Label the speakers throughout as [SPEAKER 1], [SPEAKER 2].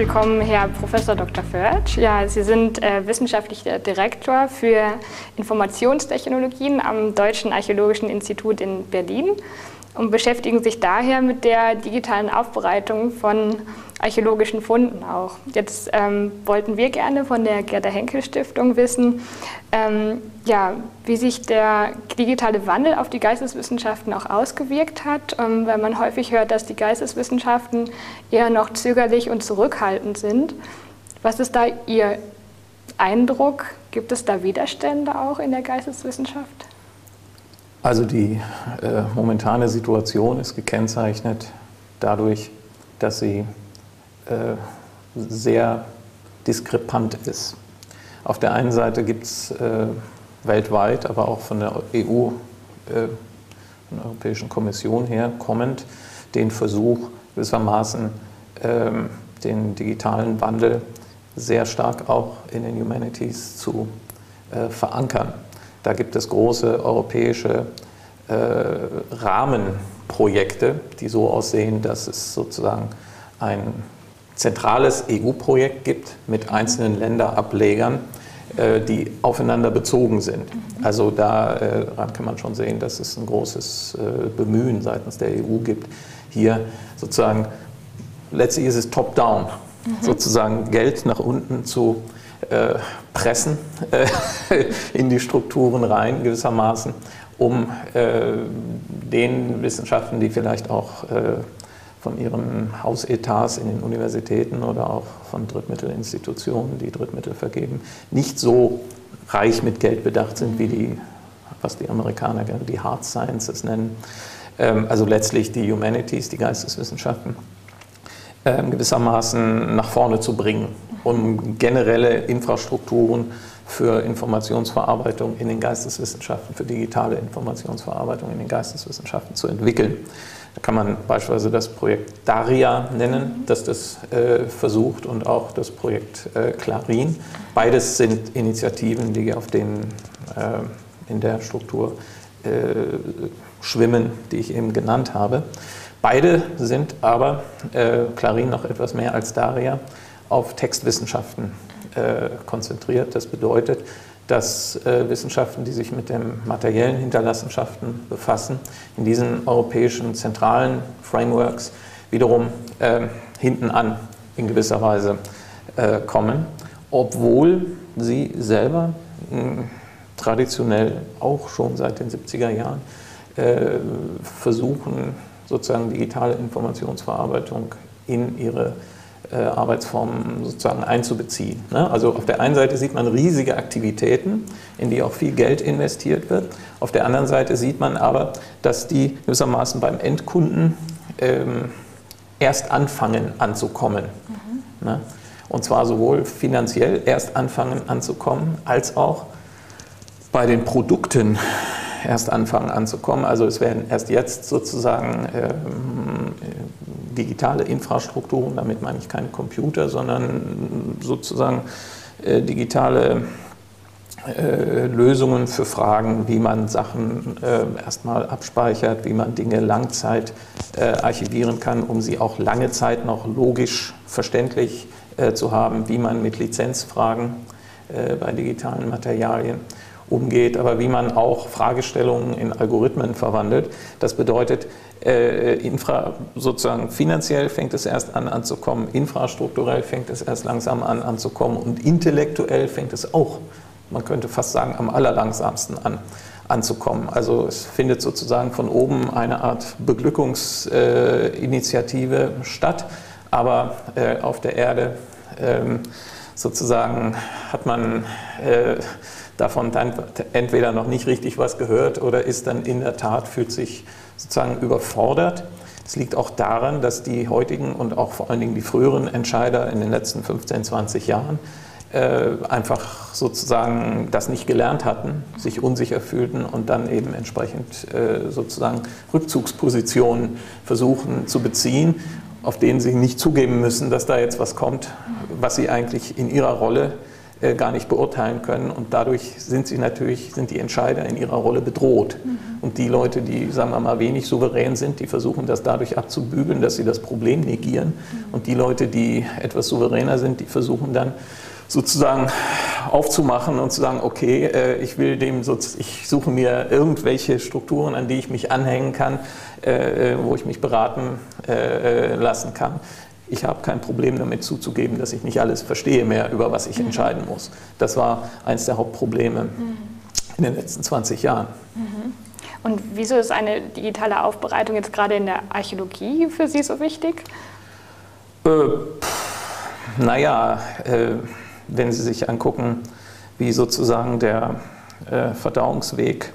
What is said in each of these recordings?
[SPEAKER 1] Willkommen, Herr Professor Dr. Förtsch. Ja, Sie sind äh, wissenschaftlicher Direktor für Informationstechnologien am Deutschen Archäologischen Institut in Berlin und beschäftigen sich daher mit der digitalen Aufbereitung von archäologischen Funden auch. Jetzt ähm, wollten wir gerne von der Gerda Henkel Stiftung wissen, ähm, ja, wie sich der digitale Wandel auf die Geisteswissenschaften auch ausgewirkt hat, ähm, weil man häufig hört, dass die Geisteswissenschaften eher noch zögerlich und zurückhaltend sind. Was ist da Ihr Eindruck? Gibt es da Widerstände auch in der Geisteswissenschaft?
[SPEAKER 2] Also die äh, momentane Situation ist gekennzeichnet dadurch, dass sie äh, sehr diskrepant ist. Auf der einen Seite gibt es äh, weltweit, aber auch von der EU, äh, von der Europäischen Kommission her kommend, den Versuch gewissermaßen ähm, den digitalen Wandel sehr stark auch in den Humanities zu äh, verankern. Da gibt es große europäische äh, Rahmenprojekte, die so aussehen, dass es sozusagen ein zentrales EU-Projekt gibt mit einzelnen Länderablegern, äh, die aufeinander bezogen sind. Also daran äh, kann man schon sehen, dass es ein großes äh, Bemühen seitens der EU gibt, hier sozusagen, letztlich ist es top-down, mhm. sozusagen Geld nach unten zu äh, pressen äh, in die Strukturen rein gewissermaßen, um äh, den Wissenschaften, die vielleicht auch von ihren Hausetats in den Universitäten oder auch von Drittmittelinstitutionen, die Drittmittel vergeben, nicht so reich mit Geld bedacht sind wie die, was die Amerikaner gerne die Hard Sciences nennen, ähm, also letztlich die Humanities, die Geisteswissenschaften, ähm, gewissermaßen nach vorne zu bringen um generelle Infrastrukturen für Informationsverarbeitung in den Geisteswissenschaften, für digitale Informationsverarbeitung in den Geisteswissenschaften zu entwickeln. Da kann man beispielsweise das Projekt Daria nennen, das das äh, versucht und auch das Projekt äh, Clarin. Beides sind Initiativen, die auf den, äh, in der Struktur äh, schwimmen, die ich eben genannt habe. Beide sind aber, äh, Clarin noch etwas mehr als Daria, auf Textwissenschaften äh, konzentriert. Das bedeutet, dass äh, Wissenschaften, die sich mit den materiellen Hinterlassenschaften befassen, in diesen europäischen zentralen Frameworks wiederum äh, hinten an in gewisser Weise äh, kommen, obwohl sie selber mh, traditionell auch schon seit den 70er Jahren äh, versuchen, sozusagen digitale Informationsverarbeitung in ihre Arbeitsformen sozusagen einzubeziehen. Ne? Also auf der einen Seite sieht man riesige Aktivitäten, in die auch viel Geld investiert wird. Auf der anderen Seite sieht man aber, dass die gewissermaßen beim Endkunden ähm, erst anfangen anzukommen. Mhm. Ne? Und zwar sowohl finanziell erst anfangen anzukommen, als auch bei den Produkten erst anfangen anzukommen. Also es werden erst jetzt sozusagen ähm, digitale Infrastrukturen, damit meine ich keine Computer, sondern sozusagen äh, digitale äh, Lösungen für Fragen, wie man Sachen äh, erstmal abspeichert, wie man Dinge Langzeit äh, archivieren kann, um sie auch lange Zeit noch logisch verständlich äh, zu haben, wie man mit Lizenzfragen äh, bei digitalen Materialien umgeht, aber wie man auch Fragestellungen in Algorithmen verwandelt. Das bedeutet, äh, infra, sozusagen finanziell fängt es erst an anzukommen, infrastrukturell fängt es erst langsam an anzukommen und intellektuell fängt es auch, man könnte fast sagen, am allerlangsamsten an anzukommen. Also es findet sozusagen von oben eine Art Beglückungsinitiative äh, statt, aber äh, auf der Erde ähm, sozusagen hat man äh, davon dann entweder noch nicht richtig was gehört oder ist dann in der Tat, fühlt sich sozusagen überfordert. Es liegt auch daran, dass die heutigen und auch vor allen Dingen die früheren Entscheider in den letzten 15, 20 Jahren äh, einfach sozusagen das nicht gelernt hatten, sich unsicher fühlten und dann eben entsprechend äh, sozusagen Rückzugspositionen versuchen zu beziehen, auf denen sie nicht zugeben müssen, dass da jetzt was kommt, was sie eigentlich in ihrer Rolle gar nicht beurteilen können. Und dadurch sind sie natürlich, sind die Entscheider in ihrer Rolle bedroht. Mhm. Und die Leute, die, sagen wir mal, wenig souverän sind, die versuchen das dadurch abzubügeln, dass sie das Problem negieren. Mhm. Und die Leute, die etwas souveräner sind, die versuchen dann sozusagen aufzumachen und zu sagen, okay, äh, ich will dem, ich suche mir irgendwelche Strukturen, an die ich mich anhängen kann, äh, wo ich mich beraten lassen kann ich habe kein Problem damit zuzugeben, dass ich nicht alles verstehe mehr, über was ich mhm. entscheiden muss. Das war eines der Hauptprobleme mhm. in den letzten 20 Jahren.
[SPEAKER 1] Mhm. Und wieso ist eine digitale Aufbereitung jetzt gerade in der Archäologie für Sie so wichtig?
[SPEAKER 2] Äh, naja, äh, wenn Sie sich angucken, wie sozusagen der äh, Verdauungsweg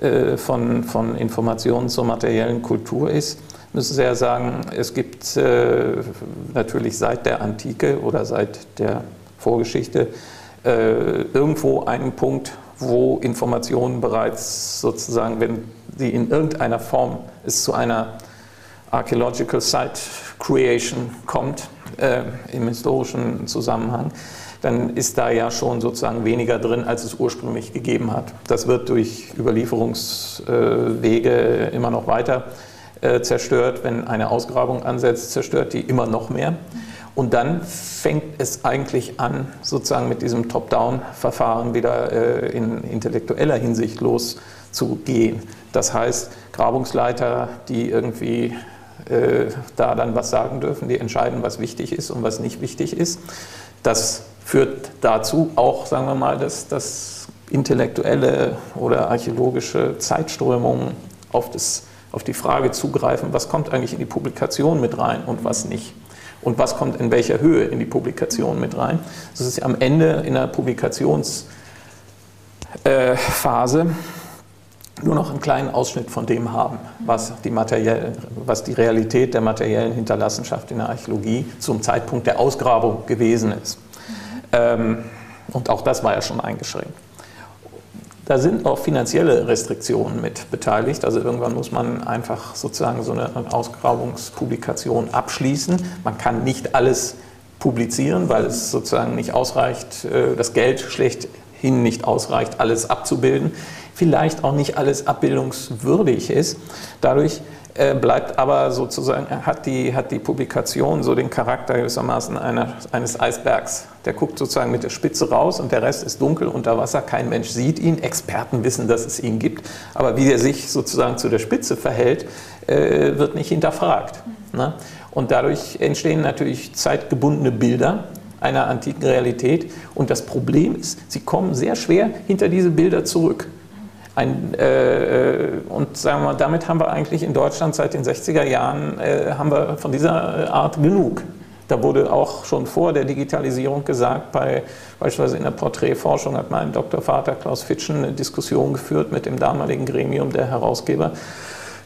[SPEAKER 2] äh, von, von Informationen zur materiellen Kultur ist, müssen Sie ja sagen, es gibt äh, natürlich seit der Antike oder seit der Vorgeschichte äh, irgendwo einen Punkt, wo Informationen bereits sozusagen, wenn sie in irgendeiner Form es zu einer Archaeological Site Creation kommt, äh, im historischen Zusammenhang, dann ist da ja schon sozusagen weniger drin, als es ursprünglich gegeben hat. Das wird durch Überlieferungswege immer noch weiter äh, zerstört. Wenn eine Ausgrabung ansetzt, zerstört die immer noch mehr. Und dann fängt es eigentlich an, sozusagen mit diesem Top-Down-Verfahren wieder äh, in intellektueller Hinsicht loszugehen. Das heißt, Grabungsleiter, die irgendwie äh, da dann was sagen dürfen, die entscheiden, was wichtig ist und was nicht wichtig ist. Das führt dazu auch, sagen wir mal, dass, dass intellektuelle oder archäologische Zeitströmungen auf das auf die Frage zugreifen, was kommt eigentlich in die Publikation mit rein und was nicht. Und was kommt in welcher Höhe in die Publikation mit rein. Das ist am Ende in der Publikationsphase nur noch einen kleinen Ausschnitt von dem haben, was die, was die Realität der materiellen Hinterlassenschaft in der Archäologie zum Zeitpunkt der Ausgrabung gewesen ist. Ähm, und auch das war ja schon eingeschränkt. Da sind auch finanzielle Restriktionen mit beteiligt. Also irgendwann muss man einfach sozusagen so eine Ausgrabungspublikation abschließen. Man kann nicht alles publizieren, weil es sozusagen nicht ausreicht, äh, das Geld schlechthin nicht ausreicht, alles abzubilden. Vielleicht auch nicht alles abbildungswürdig ist. Dadurch bleibt aber sozusagen, hat die, hat die Publikation so den Charakter gewissermaßen einer, eines Eisbergs. Der guckt sozusagen mit der Spitze raus und der Rest ist dunkel unter Wasser. Kein Mensch sieht ihn. Experten wissen, dass es ihn gibt. Aber wie er sich sozusagen zu der Spitze verhält, äh, wird nicht hinterfragt. Ne? Und dadurch entstehen natürlich zeitgebundene Bilder einer antiken Realität. Und das Problem ist, sie kommen sehr schwer hinter diese Bilder zurück. Ein, äh, und sagen wir, damit haben wir eigentlich in Deutschland seit den 60er Jahren äh, haben wir von dieser Art genug. Da wurde auch schon vor der Digitalisierung gesagt, bei, beispielsweise in der Porträtforschung hat mein Doktorvater Klaus Fitschen eine Diskussion geführt mit dem damaligen Gremium der Herausgeber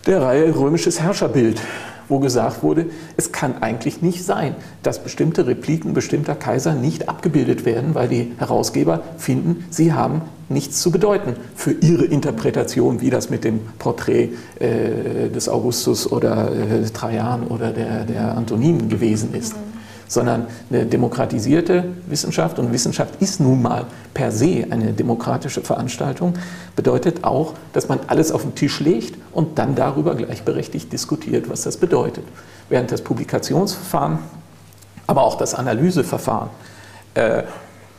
[SPEAKER 2] der Reihe Römisches Herrscherbild wo gesagt wurde, es kann eigentlich nicht sein, dass bestimmte Repliken bestimmter Kaiser nicht abgebildet werden, weil die Herausgeber finden, sie haben nichts zu bedeuten für ihre Interpretation, wie das mit dem Porträt äh, des Augustus oder äh, Trajan oder der, der Antoninen gewesen ist. Mhm sondern eine demokratisierte Wissenschaft und Wissenschaft ist nun mal per se eine demokratische Veranstaltung, bedeutet auch, dass man alles auf den Tisch legt und dann darüber gleichberechtigt diskutiert, was das bedeutet. Während das Publikationsverfahren, aber auch das Analyseverfahren äh,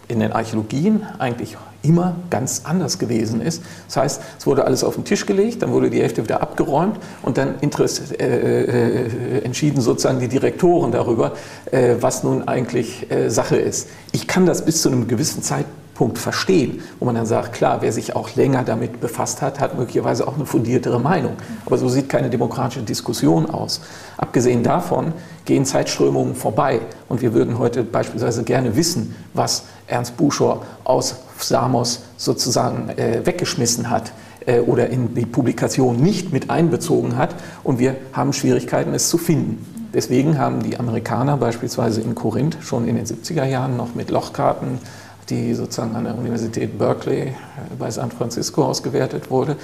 [SPEAKER 2] in den Archäologien eigentlich immer ganz anders gewesen ist. Das heißt, es wurde alles auf den Tisch gelegt, dann wurde die Hälfte wieder abgeräumt und dann äh, äh, entschieden sozusagen die Direktoren darüber, äh, was nun eigentlich äh, Sache ist. Ich kann das bis zu einem gewissen Zeitpunkt verstehen, wo man dann sagt, klar, wer sich auch länger damit befasst hat, hat möglicherweise auch eine fundiertere Meinung. Aber so sieht keine demokratische Diskussion aus. Abgesehen davon gehen Zeitströmungen vorbei und wir würden heute beispielsweise gerne wissen, was Ernst Buschor aus Samos sozusagen äh, weggeschmissen hat äh, oder in die Publikation nicht mit einbezogen hat und wir haben Schwierigkeiten, es zu finden. Deswegen haben die Amerikaner beispielsweise in Korinth schon in den 70er Jahren noch mit Lochkarten, die sozusagen an der Universität Berkeley äh, bei San Francisco ausgewertet wurde,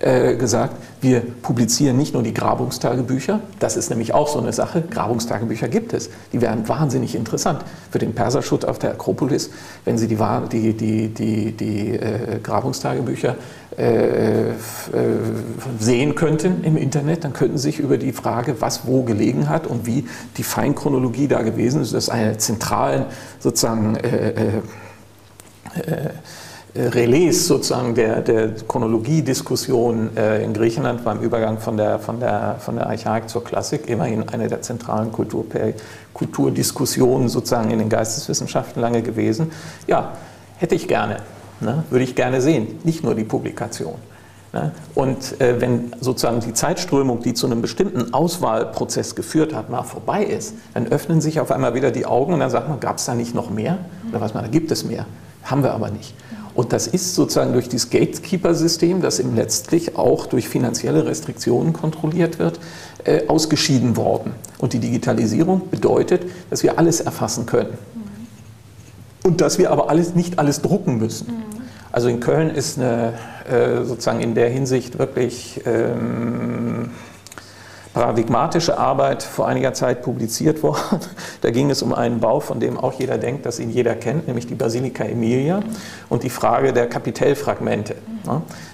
[SPEAKER 2] äh, gesagt, wir publizieren nicht nur die Grabungstagebücher, das ist nämlich auch so eine Sache, Grabungstagebücher gibt es, die wären wahnsinnig interessant für den Perserschutt auf der Akropolis, wenn Sie die, die, die, die, die äh, Grabungstagebücher sehen könnten im Internet, dann könnten Sie sich über die Frage, was wo gelegen hat und wie die Feinchronologie da gewesen ist, das ist eine zentralen sozusagen Relais sozusagen der, der Chronologiediskussion äh, in Griechenland beim Übergang von der, von, der, von der Archaik zur Klassik immerhin eine der zentralen Kultur, Kulturdiskussionen sozusagen in den Geisteswissenschaften lange gewesen. Ja, hätte ich gerne, ne? würde ich gerne sehen, nicht nur die Publikation. Ne? Und äh, wenn sozusagen die Zeitströmung, die zu einem bestimmten Auswahlprozess geführt hat, mal vorbei ist, dann öffnen sich auf einmal wieder die Augen und dann sagt man, gab es da nicht noch mehr? Oder was man, da gibt es mehr. Haben wir aber nicht. Und das ist sozusagen durch dieses Gatekeeper-System, das eben letztlich auch durch finanzielle Restriktionen kontrolliert wird, äh, ausgeschieden worden. Und die Digitalisierung bedeutet, dass wir alles erfassen können. Und dass wir aber alles, nicht alles drucken müssen. Also in Köln ist eine, äh, sozusagen in der Hinsicht wirklich ähm, paradigmatische Arbeit vor einiger Zeit publiziert worden. Da ging es um einen Bau, von dem auch jeder denkt, dass ihn jeder kennt, nämlich die Basilika Emilia und die Frage der Kapitellfragmente.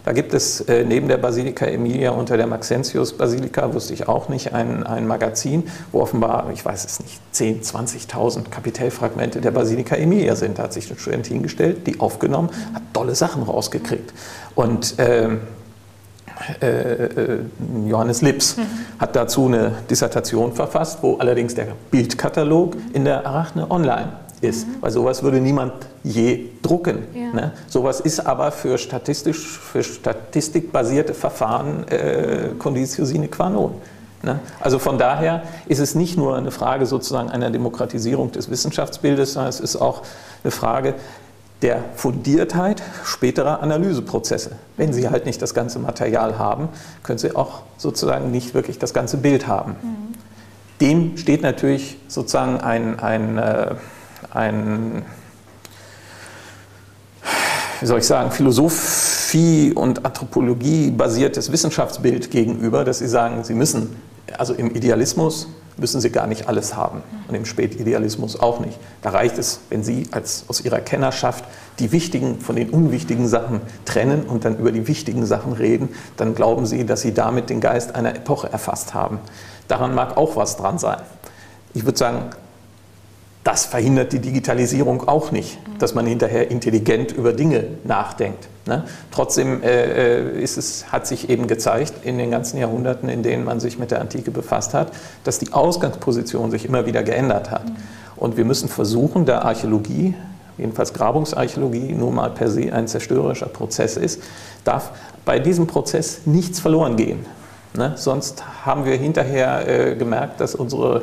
[SPEAKER 2] Da gibt es äh, neben der Basilika Emilia unter der Maxentius Basilika, wusste ich auch nicht, ein, ein Magazin, wo offenbar, ich weiß es nicht, 10.000, 20.000 Kapitellfragmente der Basilika Emilia sind. Da hat sich eine Studentin hingestellt, die aufgenommen, hat tolle Sachen rausgekriegt. Und ähm, äh, äh, Johannes Lips, mhm. hat dazu eine Dissertation verfasst, wo allerdings der Bildkatalog in der Arachne online ist, mhm. weil sowas würde niemand je drucken. Ja. Ne? Sowas ist aber für, statistisch, für statistikbasierte Verfahren äh, Conditio sine qua non. Ne? Also von daher ist es nicht nur eine Frage sozusagen einer Demokratisierung des Wissenschaftsbildes, sondern es ist auch eine Frage der Fundiertheit späterer Analyseprozesse. Wenn Sie halt nicht das ganze Material haben, können Sie auch sozusagen nicht wirklich das ganze Bild haben. Mhm. Dem steht natürlich sozusagen ein, ein, äh, ein wie soll ich sagen, Philosophie und Anthropologie basiertes Wissenschaftsbild gegenüber, dass Sie sagen, Sie müssen, also im Idealismus müssen Sie gar nicht alles haben und im Spätidealismus auch nicht. Da reicht es, wenn Sie als, aus Ihrer Kennerschaft die wichtigen von den unwichtigen Sachen trennen und dann über die wichtigen Sachen reden, dann glauben Sie, dass Sie damit den Geist einer Epoche erfasst haben. Daran mag auch was dran sein. Ich würde sagen, das verhindert die Digitalisierung auch nicht, dass man hinterher intelligent über Dinge nachdenkt. Ne? Trotzdem äh, äh, ist es, hat sich eben gezeigt in den ganzen Jahrhunderten, in denen man sich mit der Antike befasst hat, dass die Ausgangsposition sich immer wieder geändert hat. Und wir müssen versuchen, da Archäologie, jedenfalls Grabungsarchäologie, nun mal per se ein zerstörerischer Prozess ist, darf bei diesem Prozess nichts verloren gehen. Ne? Sonst haben wir hinterher äh, gemerkt, dass unsere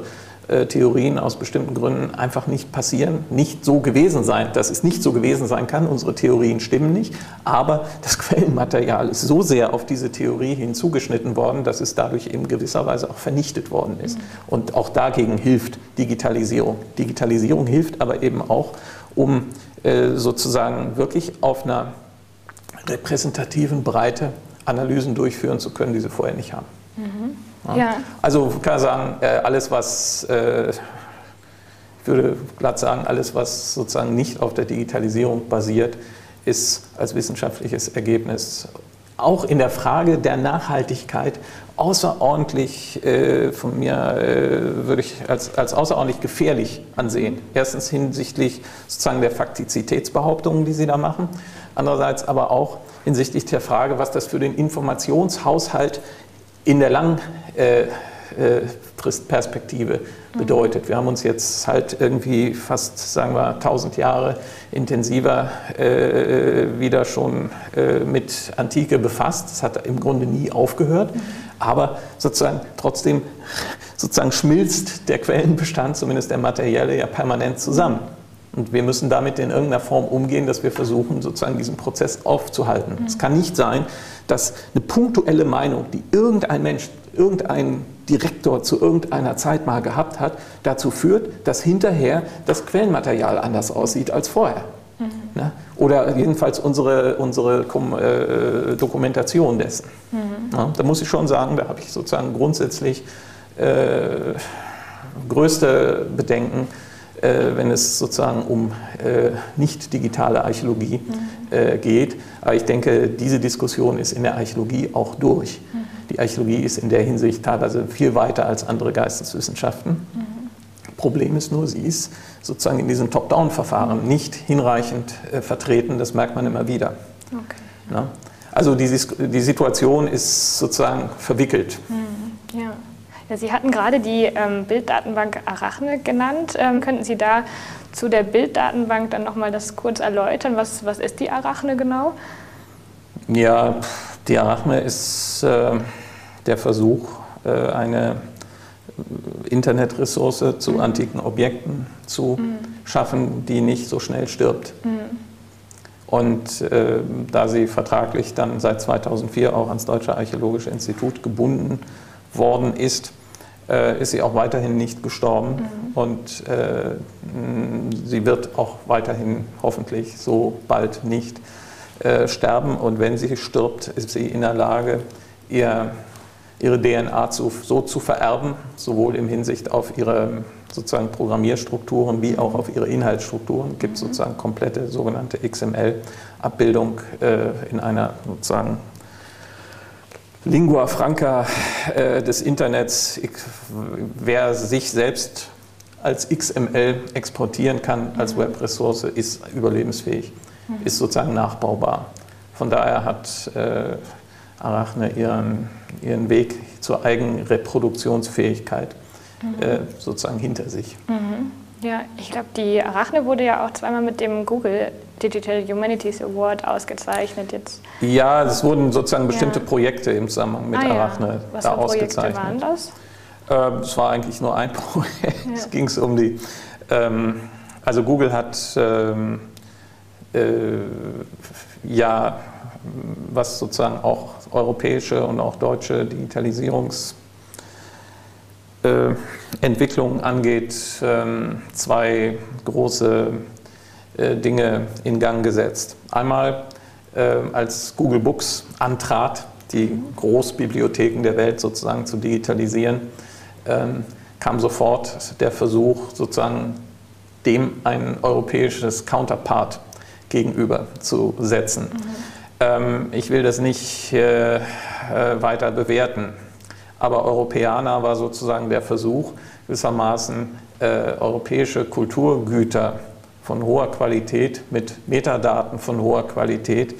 [SPEAKER 2] Theorien aus bestimmten Gründen einfach nicht passieren, nicht so gewesen sein, dass es nicht so gewesen sein kann. Unsere Theorien stimmen nicht, aber das Quellenmaterial ist so sehr auf diese Theorie hinzugeschnitten worden, dass es dadurch in gewisser Weise auch vernichtet worden ist. Und auch dagegen hilft Digitalisierung. Digitalisierung hilft aber eben auch, um äh, sozusagen wirklich auf einer repräsentativen Breite Analysen durchführen zu können, die sie vorher nicht haben. Mhm. Ja. Also kann ich sagen, äh, alles was, äh, ich würde glatt sagen, alles was sozusagen nicht auf der Digitalisierung basiert, ist als wissenschaftliches Ergebnis auch in der Frage der Nachhaltigkeit außerordentlich äh, von mir würde ich als, als außerordentlich gefährlich ansehen. Erstens hinsichtlich sozusagen der Faktizitätsbehauptungen, die Sie da machen, andererseits aber auch hinsichtlich der Frage, was das für den Informationshaushalt in der langen äh, äh, bedeutet. Wir haben uns jetzt halt irgendwie fast, sagen wir, 1000 Jahre intensiver äh, wieder schon äh, mit Antike befasst. Das hat im Grunde nie aufgehört. Aber sozusagen trotzdem sozusagen schmilzt der Quellenbestand, zumindest der materielle, ja permanent zusammen. Und wir müssen damit in irgendeiner Form umgehen, dass wir versuchen, sozusagen diesen Prozess aufzuhalten. Mhm. Es kann nicht sein, dass eine punktuelle Meinung, die irgendein Mensch, irgendein Direktor zu irgendeiner Zeit mal gehabt hat, dazu führt, dass hinterher das Quellenmaterial anders aussieht als vorher. Mhm. Ne? Oder jedenfalls unsere, unsere äh, Dokumentation dessen. Mhm. Ja, da muss ich schon sagen, da habe ich sozusagen grundsätzlich äh, größte Bedenken, wenn es sozusagen um äh, nicht digitale Archäologie mhm. äh, geht. Aber ich denke, diese Diskussion ist in der Archäologie auch durch. Mhm. Die Archäologie ist in der Hinsicht teilweise viel weiter als andere Geisteswissenschaften. Mhm. Problem ist nur, sie ist sozusagen in diesen Top-Down-Verfahren nicht hinreichend äh, vertreten. Das merkt man immer wieder. Okay. Na? Also die, die Situation ist sozusagen verwickelt.
[SPEAKER 1] Mhm. Ja. Sie hatten gerade die ähm, Bilddatenbank Arachne genannt. Ähm, könnten Sie da zu der Bilddatenbank dann nochmal das kurz erläutern? Was, was ist die Arachne genau?
[SPEAKER 2] Ja, die Arachne ist äh, der Versuch, äh, eine Internetressource zu mhm. antiken Objekten zu mhm. schaffen, die nicht so schnell stirbt. Mhm. Und äh, da sie vertraglich dann seit 2004 auch ans Deutsche Archäologische Institut gebunden worden ist, äh, ist sie auch weiterhin nicht gestorben mhm. und äh, sie wird auch weiterhin hoffentlich so bald nicht äh, sterben. Und wenn sie stirbt, ist sie in der Lage, ihr, ihre DNA zu, so zu vererben, sowohl im Hinsicht auf ihre sozusagen Programmierstrukturen wie auch auf ihre Inhaltsstrukturen. Es gibt mhm. sozusagen komplette sogenannte XML-Abbildung äh, in einer sozusagen Lingua franca äh, des Internets, ich, wer sich selbst als XML exportieren kann, als mhm. Webressource, ist überlebensfähig, mhm. ist sozusagen nachbaubar. Von daher hat äh, Arachne ihren, ihren Weg zur Eigenreproduktionsfähigkeit mhm. äh, sozusagen hinter sich.
[SPEAKER 1] Mhm. Ja, ich glaube, die Arachne wurde ja auch zweimal mit dem Google Digital Humanities Award ausgezeizt jetzt.
[SPEAKER 2] Ja, es wurden sozusagen bestimmte ja. Projekte im Zusammenhang mit ah, Arachne ja. Was da für ausgezeichnet. waren das? Ähm, es war eigentlich nur ein Projekt. Ja. Es ging um die. Ähm, also Google hat ähm, äh, ja, was sozusagen auch europäische und auch deutsche Digitalisierungs Entwicklung angeht, ähm, zwei große äh, Dinge in Gang gesetzt. Einmal, äh, als Google Books antrat, die Großbibliotheken der Welt sozusagen zu digitalisieren, ähm, kam sofort der Versuch, sozusagen dem ein europäisches Counterpart gegenüber zu setzen. Mhm. Ähm, ich will das nicht weiter bewerten. Aber Europäer war sozusagen der Versuch, gewissermaßen äh, europäische Kulturgüter von hoher Qualität mit Metadaten von hoher Qualität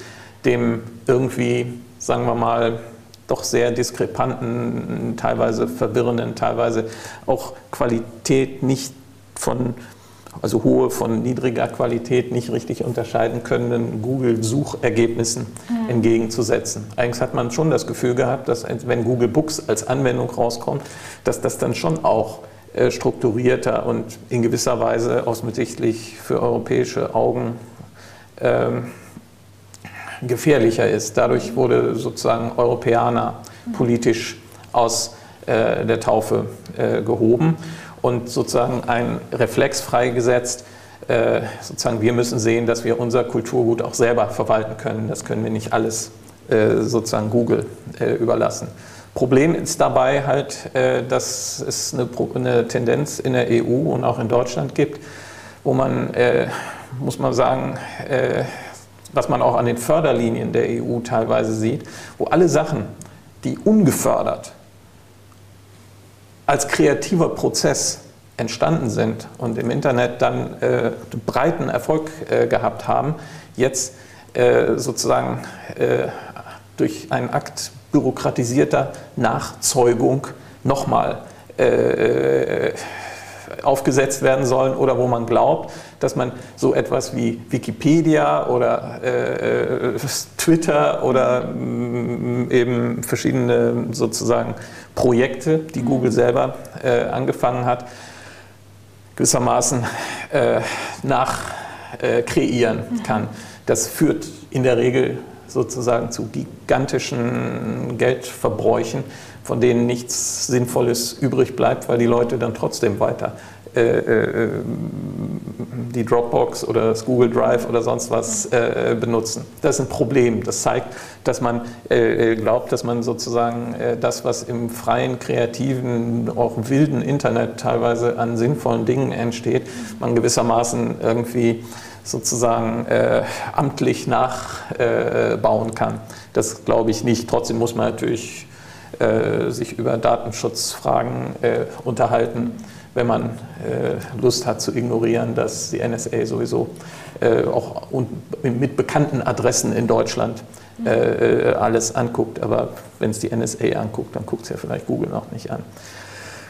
[SPEAKER 2] dem irgendwie, sagen wir mal, doch sehr diskrepanten, teilweise verwirrenden, teilweise auch Qualität nicht von also hohe von niedriger Qualität nicht richtig unterscheiden können, Google-Suchergebnissen mhm. entgegenzusetzen. Eigentlich hat man schon das Gefühl gehabt, dass wenn Google Books als Anwendung rauskommt, dass das dann schon auch äh, strukturierter und in gewisser Weise offensichtlich für europäische Augen ähm, gefährlicher ist. Dadurch wurde sozusagen Europäer politisch aus äh, der Taufe äh, gehoben und sozusagen ein Reflex freigesetzt. Äh, sozusagen wir müssen sehen, dass wir unser Kulturgut auch selber verwalten können. Das können wir nicht alles äh, sozusagen Google äh, überlassen. Problem ist dabei halt, äh, dass es eine, eine, Tendenz in der EU und auch in Deutschland gibt, wo man, äh, muss man sagen, äh, was man auch an den Förderlinien der EU teilweise sieht, wo alle Sachen, die ungefördert als kreativer Prozess entstanden sind und im Internet dann äh, breiten Erfolg äh, gehabt haben, jetzt äh, sozusagen äh, durch einen Akt bürokratisierter Nachzeugung nochmal äh, äh, aufgesetzt werden sollen oder wo man glaubt, dass man so etwas wie Wikipedia oder äh, Twitter oder mh, mm, eben verschiedene sozusagen Projekte, die Google selber äh, angefangen hat, gewissermaßen äh, nachkreieren äh, kann. Das führt in der Regel sozusagen zu gigantischen Geldverbräuchen, von denen nichts Sinnvolles übrig bleibt, weil die Leute dann trotzdem weiter äh, äh, die Dropbox oder das Google Drive oder sonst was äh, benutzen. Das ist ein Problem. Das zeigt, dass man glaubt, dass man sozusagen das, was im freien, kreativen, auch wilden Internet teilweise an sinnvollen Dingen entsteht, man gewissermaßen irgendwie sozusagen äh, amtlich nachbauen kann. Das glaube ich nicht. Trotzdem muss man natürlich sich über Datenschutzfragen unterhalten wenn man äh, Lust hat zu ignorieren, dass die NSA sowieso äh, auch mit bekannten Adressen in Deutschland äh, alles anguckt. Aber wenn es die NSA anguckt, dann guckt es ja vielleicht Google noch nicht an.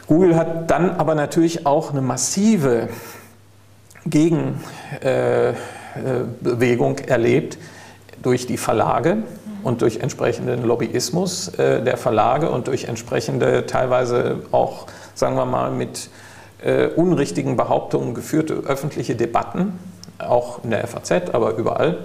[SPEAKER 2] Google hat dann aber natürlich auch eine massive Gegenbewegung erlebt durch die Verlage und durch entsprechenden Lobbyismus der Verlage und durch entsprechende teilweise auch, sagen wir mal, mit äh, unrichtigen Behauptungen geführte öffentliche Debatten, auch in der FAZ, aber überall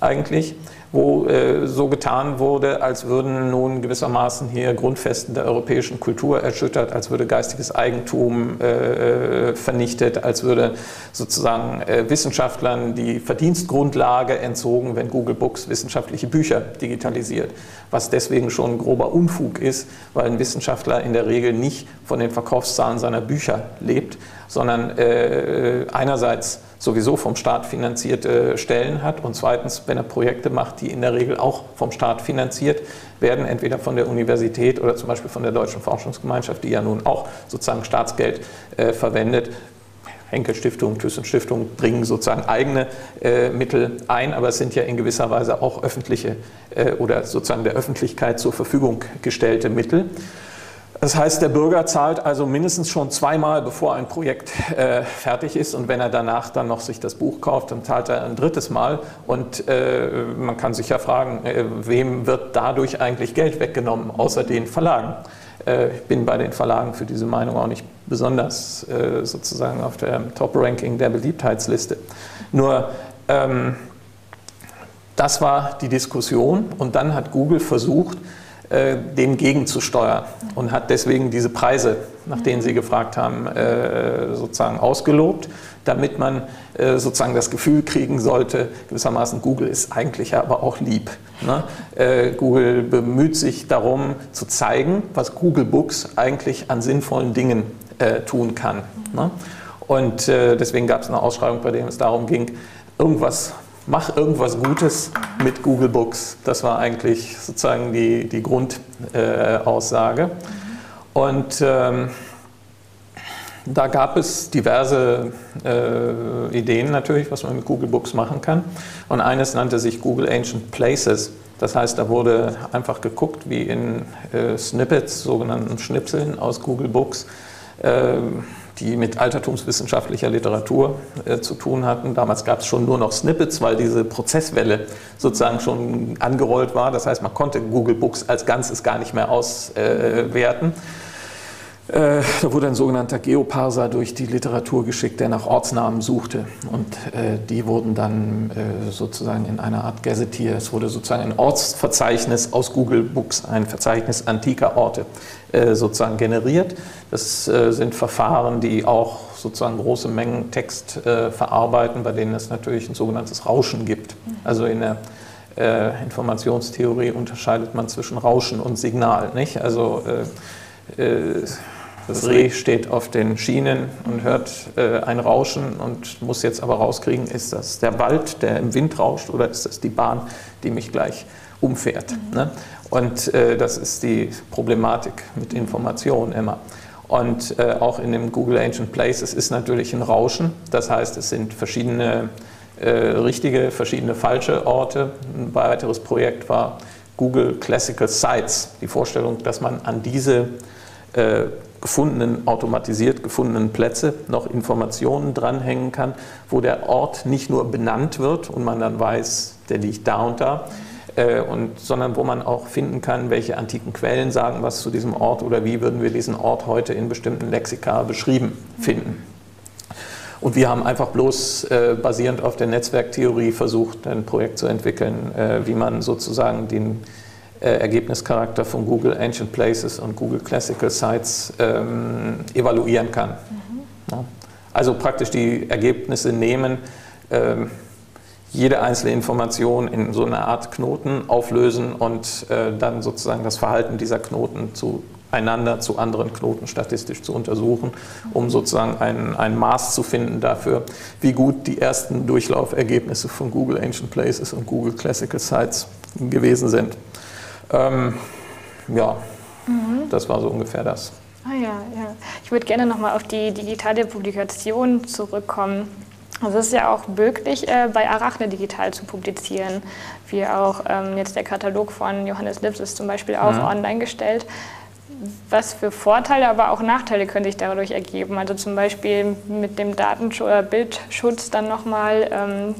[SPEAKER 2] eigentlich, wo äh, so getan wurde, als würden nun gewissermaßen hier Grundfesten der europäischen Kultur erschüttert, als würde geistiges Eigentum äh, vernichtet, als würde sozusagen äh, Wissenschaftlern die Verdienstgrundlage entzogen, wenn Google Books wissenschaftliche Bücher digitalisiert, was deswegen schon grober Unfug ist, weil ein Wissenschaftler in der Regel nicht von den Verkaufszahlen seiner Bücher lebt, sondern äh, einerseits sowieso vom Staat finanzierte Stellen hat und zweitens, wenn er Projekte macht, die in der Regel auch vom Staat finanziert werden, entweder von der Universität oder zum Beispiel von der Deutschen Forschungsgemeinschaft, die ja nun auch sozusagen Staatsgeld äh, verwendet. Henkel Stiftung, Thyssen Stiftung bringen sozusagen eigene äh, Mittel ein, aber es sind ja in gewisser Weise auch öffentliche äh, oder sozusagen der Öffentlichkeit zur Verfügung gestellte Mittel. Das heißt, der Bürger zahlt also mindestens schon zweimal, bevor ein Projekt äh, fertig ist. Und wenn er danach dann noch sich das Buch kauft, dann zahlt er ein drittes Mal. Und äh, man kann sich ja fragen, äh, wem wird dadurch eigentlich Geld weggenommen, außer den Verlagen? Äh, ich bin bei den Verlagen für diese Meinung auch nicht besonders äh, sozusagen auf der Top-Ranking der Beliebtheitsliste. Nur ähm, das war die Diskussion. Und dann hat Google versucht, äh, dem gegenzusteuern und hat deswegen diese Preise, nach denen Sie gefragt haben, äh, sozusagen ausgelobt, damit man äh, sozusagen das Gefühl kriegen sollte, gewissermaßen Google ist eigentlich aber auch lieb. Ne? Google bemüht sich darum zu zeigen, was Google Books eigentlich an sinnvollen Dingen tun kann. Ne? Und deswegen gab es eine Ausschreibung, bei der es darum ging, irgendwas mach irgendwas Gutes mit Google Books. Das war eigentlich sozusagen die, die Grundaussage. Äh, Und ähm, da gab es diverse äh, Ideen natürlich, was man mit Google Books machen kann. Und eines nannte sich Google Ancient Places. Das heißt, da wurde einfach geguckt, wie in äh, Snippets, sogenannten Schnipseln aus Google Books, äh, die mit altertumswissenschaftlicher Literatur äh, zu tun hatten. Damals gab es schon nur noch Snippets, weil diese Prozesswelle sozusagen schon angerollt war. Das heißt, man konnte Google Books als Ganzes gar nicht mehr auswerten. Äh, da wurde ein sogenannter Geoparser durch die Literatur geschickt, der nach Ortsnamen suchte. Und äh, die wurden dann äh, sozusagen in einer Art Gazettier, es wurde sozusagen ein Ortsverzeichnis aus Google Books, ein Verzeichnis antiker Orte äh, sozusagen generiert. Das äh, sind Verfahren, die auch sozusagen große Mengen Text äh, verarbeiten, bei denen es natürlich ein sogenanntes Rauschen gibt. Also in der Informationstheorie unterscheidet man zwischen Rauschen und Signal. Nicht? Also das Reh steht auf den Schienen und hört äh, ein Rauschen und muss jetzt aber rauskriegen, ist das der Wald, der im Wind rauscht oder ist das die Bahn, die mich gleich umfährt. Mhm. Ne? Und äh, das ist die Problematik mit Information immer. Und äh, auch in dem Google Ancient Places ist natürlich ein Rauschen. Das heißt, es sind verschiedene äh, richtige, verschiedene falsche Orte. Ein weiteres Projekt war Google Classical Sites. Die Vorstellung, dass man an diese äh, gefundenen, automatisiert gefundenen Plätze noch Informationen dranhängen kann, wo der Ort nicht nur benannt wird und man dann weiß, der liegt da und da, äh, und, sondern wo man auch finden kann, welche antiken Quellen sagen was zu diesem Ort oder wie würden wir diesen Ort heute in bestimmten Lexika beschrieben finden. Und wir haben einfach bloß äh, basierend auf der Netzwerktheorie versucht, ein Projekt zu entwickeln, äh, wie man sozusagen den äh, Ergebnischarakter von Google Ancient Places und Google Classical Sites ähm, evaluieren kann. Mhm. Ja. Also praktisch die Ergebnisse nehmen, ähm, jede einzelne Information in so eine Art Knoten auflösen und äh, dann sozusagen das Verhalten dieser Knoten zueinander, zu anderen Knoten statistisch zu untersuchen, um sozusagen ein, ein Maß zu finden dafür, wie gut die ersten Durchlaufergebnisse von Google Ancient Places und Google Classical Sites gewesen sind. Ähm, ja, mhm. das war so ungefähr das.
[SPEAKER 1] Ah ja, ja. Ich würde gerne nochmal auf die digitale Publikation zurückkommen. Also es ist ja auch möglich, äh, bei Arachne digital zu publizieren, wie auch ähm, jetzt der Katalog von Johannes Lips ist zum Beispiel auch mhm. online gestellt. Was für Vorteile, aber auch Nachteile können sich dadurch ergeben? Also zum Beispiel mit dem Datenschutz oder Bildschutz dann nochmal, ähm,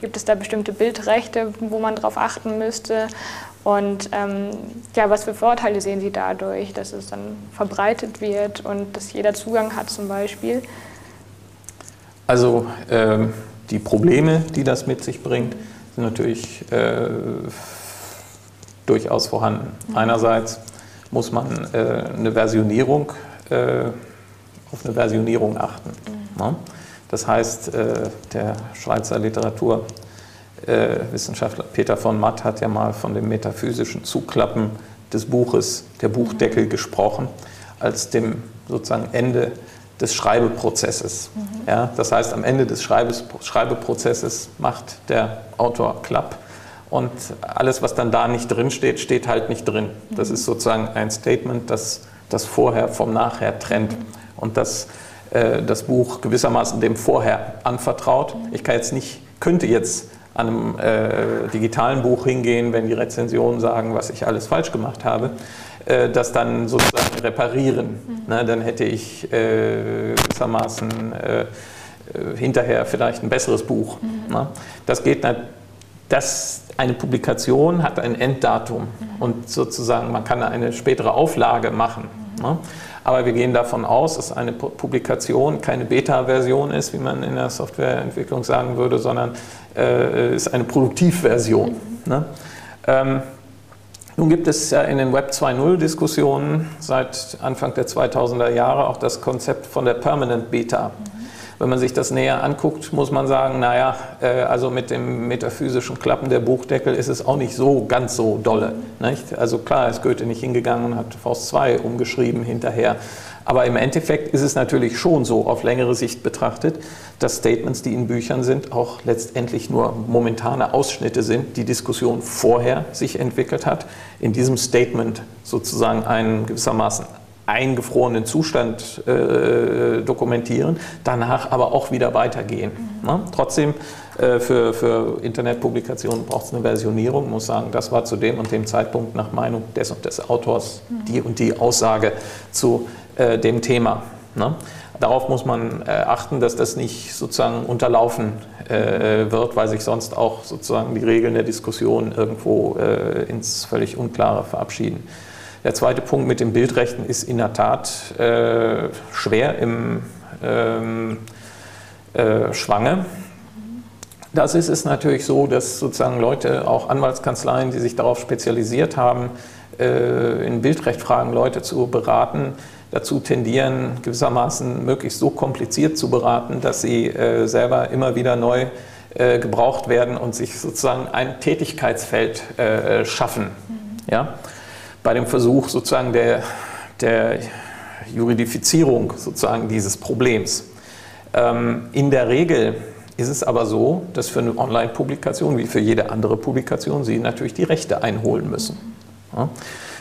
[SPEAKER 1] gibt es da bestimmte Bildrechte, wo man darauf achten müsste? Und ähm, ja, was für Vorteile sehen Sie dadurch, dass es dann verbreitet wird und dass jeder Zugang hat zum Beispiel?
[SPEAKER 2] Also äh, die Probleme, die das mit sich bringt, sind natürlich äh, durchaus vorhanden. Mhm. Einerseits muss man äh, eine Versionierung, äh, auf eine Versionierung achten. Mhm. Ne? Das heißt, äh, der Schweizer Literaturwissenschaftler Peter von Matt hat ja mal von dem metaphysischen Zuklappen des Buches, der Buchdeckel, mhm. gesprochen, als dem sozusagen Ende des Schreibeprozesses. Mhm. Ja, das heißt, am Ende des Schreibes, Schreibeprozesses macht der Autor Klapp und alles, was dann da nicht drin steht, steht halt nicht drin. Das ist sozusagen ein Statement, das das Vorher vom Nachher trennt mhm. und das äh, das Buch gewissermaßen dem Vorher anvertraut. Mhm. Ich kann jetzt nicht, könnte jetzt an einem äh, digitalen Buch hingehen, wenn die Rezensionen sagen, was ich alles falsch gemacht habe. Äh, das dann sozusagen reparieren. Mhm. Ne, dann hätte ich äh, gewissermaßen äh, äh, hinterher vielleicht ein besseres Buch. Mhm. Ne? Das geht. Das, eine Publikation hat ein Enddatum mhm. und sozusagen man kann eine spätere Auflage machen. Ne? Aber wir gehen davon aus, dass eine Publikation keine Beta-Version ist, wie man in der Softwareentwicklung sagen würde, sondern äh, ist eine Produktivversion. Mhm. Ne? Ähm, nun gibt es ja in den Web 2.0 Diskussionen seit Anfang der 2000er Jahre auch das Konzept von der Permanent Beta. Wenn man sich das näher anguckt, muss man sagen, naja, äh, also mit dem metaphysischen Klappen der Buchdeckel ist es auch nicht so ganz so dolle. Nicht? Also klar ist Goethe nicht hingegangen und hat Faust 2 umgeschrieben hinterher. Aber im Endeffekt ist es natürlich schon so, auf längere Sicht betrachtet, dass Statements, die in Büchern sind, auch letztendlich nur momentane Ausschnitte sind, die Diskussion vorher sich entwickelt hat, in diesem Statement sozusagen einen gewissermaßen eingefrorenen Zustand äh, dokumentieren, danach aber auch wieder weitergehen. Mhm. Ne? Trotzdem, äh, für, für Internetpublikationen braucht es eine Versionierung, muss sagen, das war zu dem und dem Zeitpunkt nach Meinung des und des Autors mhm. die und die Aussage zu äh, dem Thema. Ne? Darauf muss man äh, achten, dass das nicht sozusagen unterlaufen äh, wird, weil sich sonst auch sozusagen die Regeln der Diskussion irgendwo äh, ins völlig Unklare verabschieden. Der zweite Punkt mit den Bildrechten ist in der Tat äh, schwer im ähm, äh, Schwange. Das ist es natürlich so, dass sozusagen Leute, auch Anwaltskanzleien, die sich darauf spezialisiert haben, in Bildrechtfragen Leute zu beraten, dazu tendieren, gewissermaßen möglichst so kompliziert zu beraten, dass sie äh, selber immer wieder neu äh, gebraucht werden und sich sozusagen ein Tätigkeitsfeld äh, schaffen. Mhm. Ja? Bei dem Versuch sozusagen der, der Juridifizierung sozusagen dieses Problems. Ähm, in der Regel ist es aber so, dass für eine Online-Publikation wie für jede andere Publikation Sie natürlich die Rechte einholen müssen. Ja?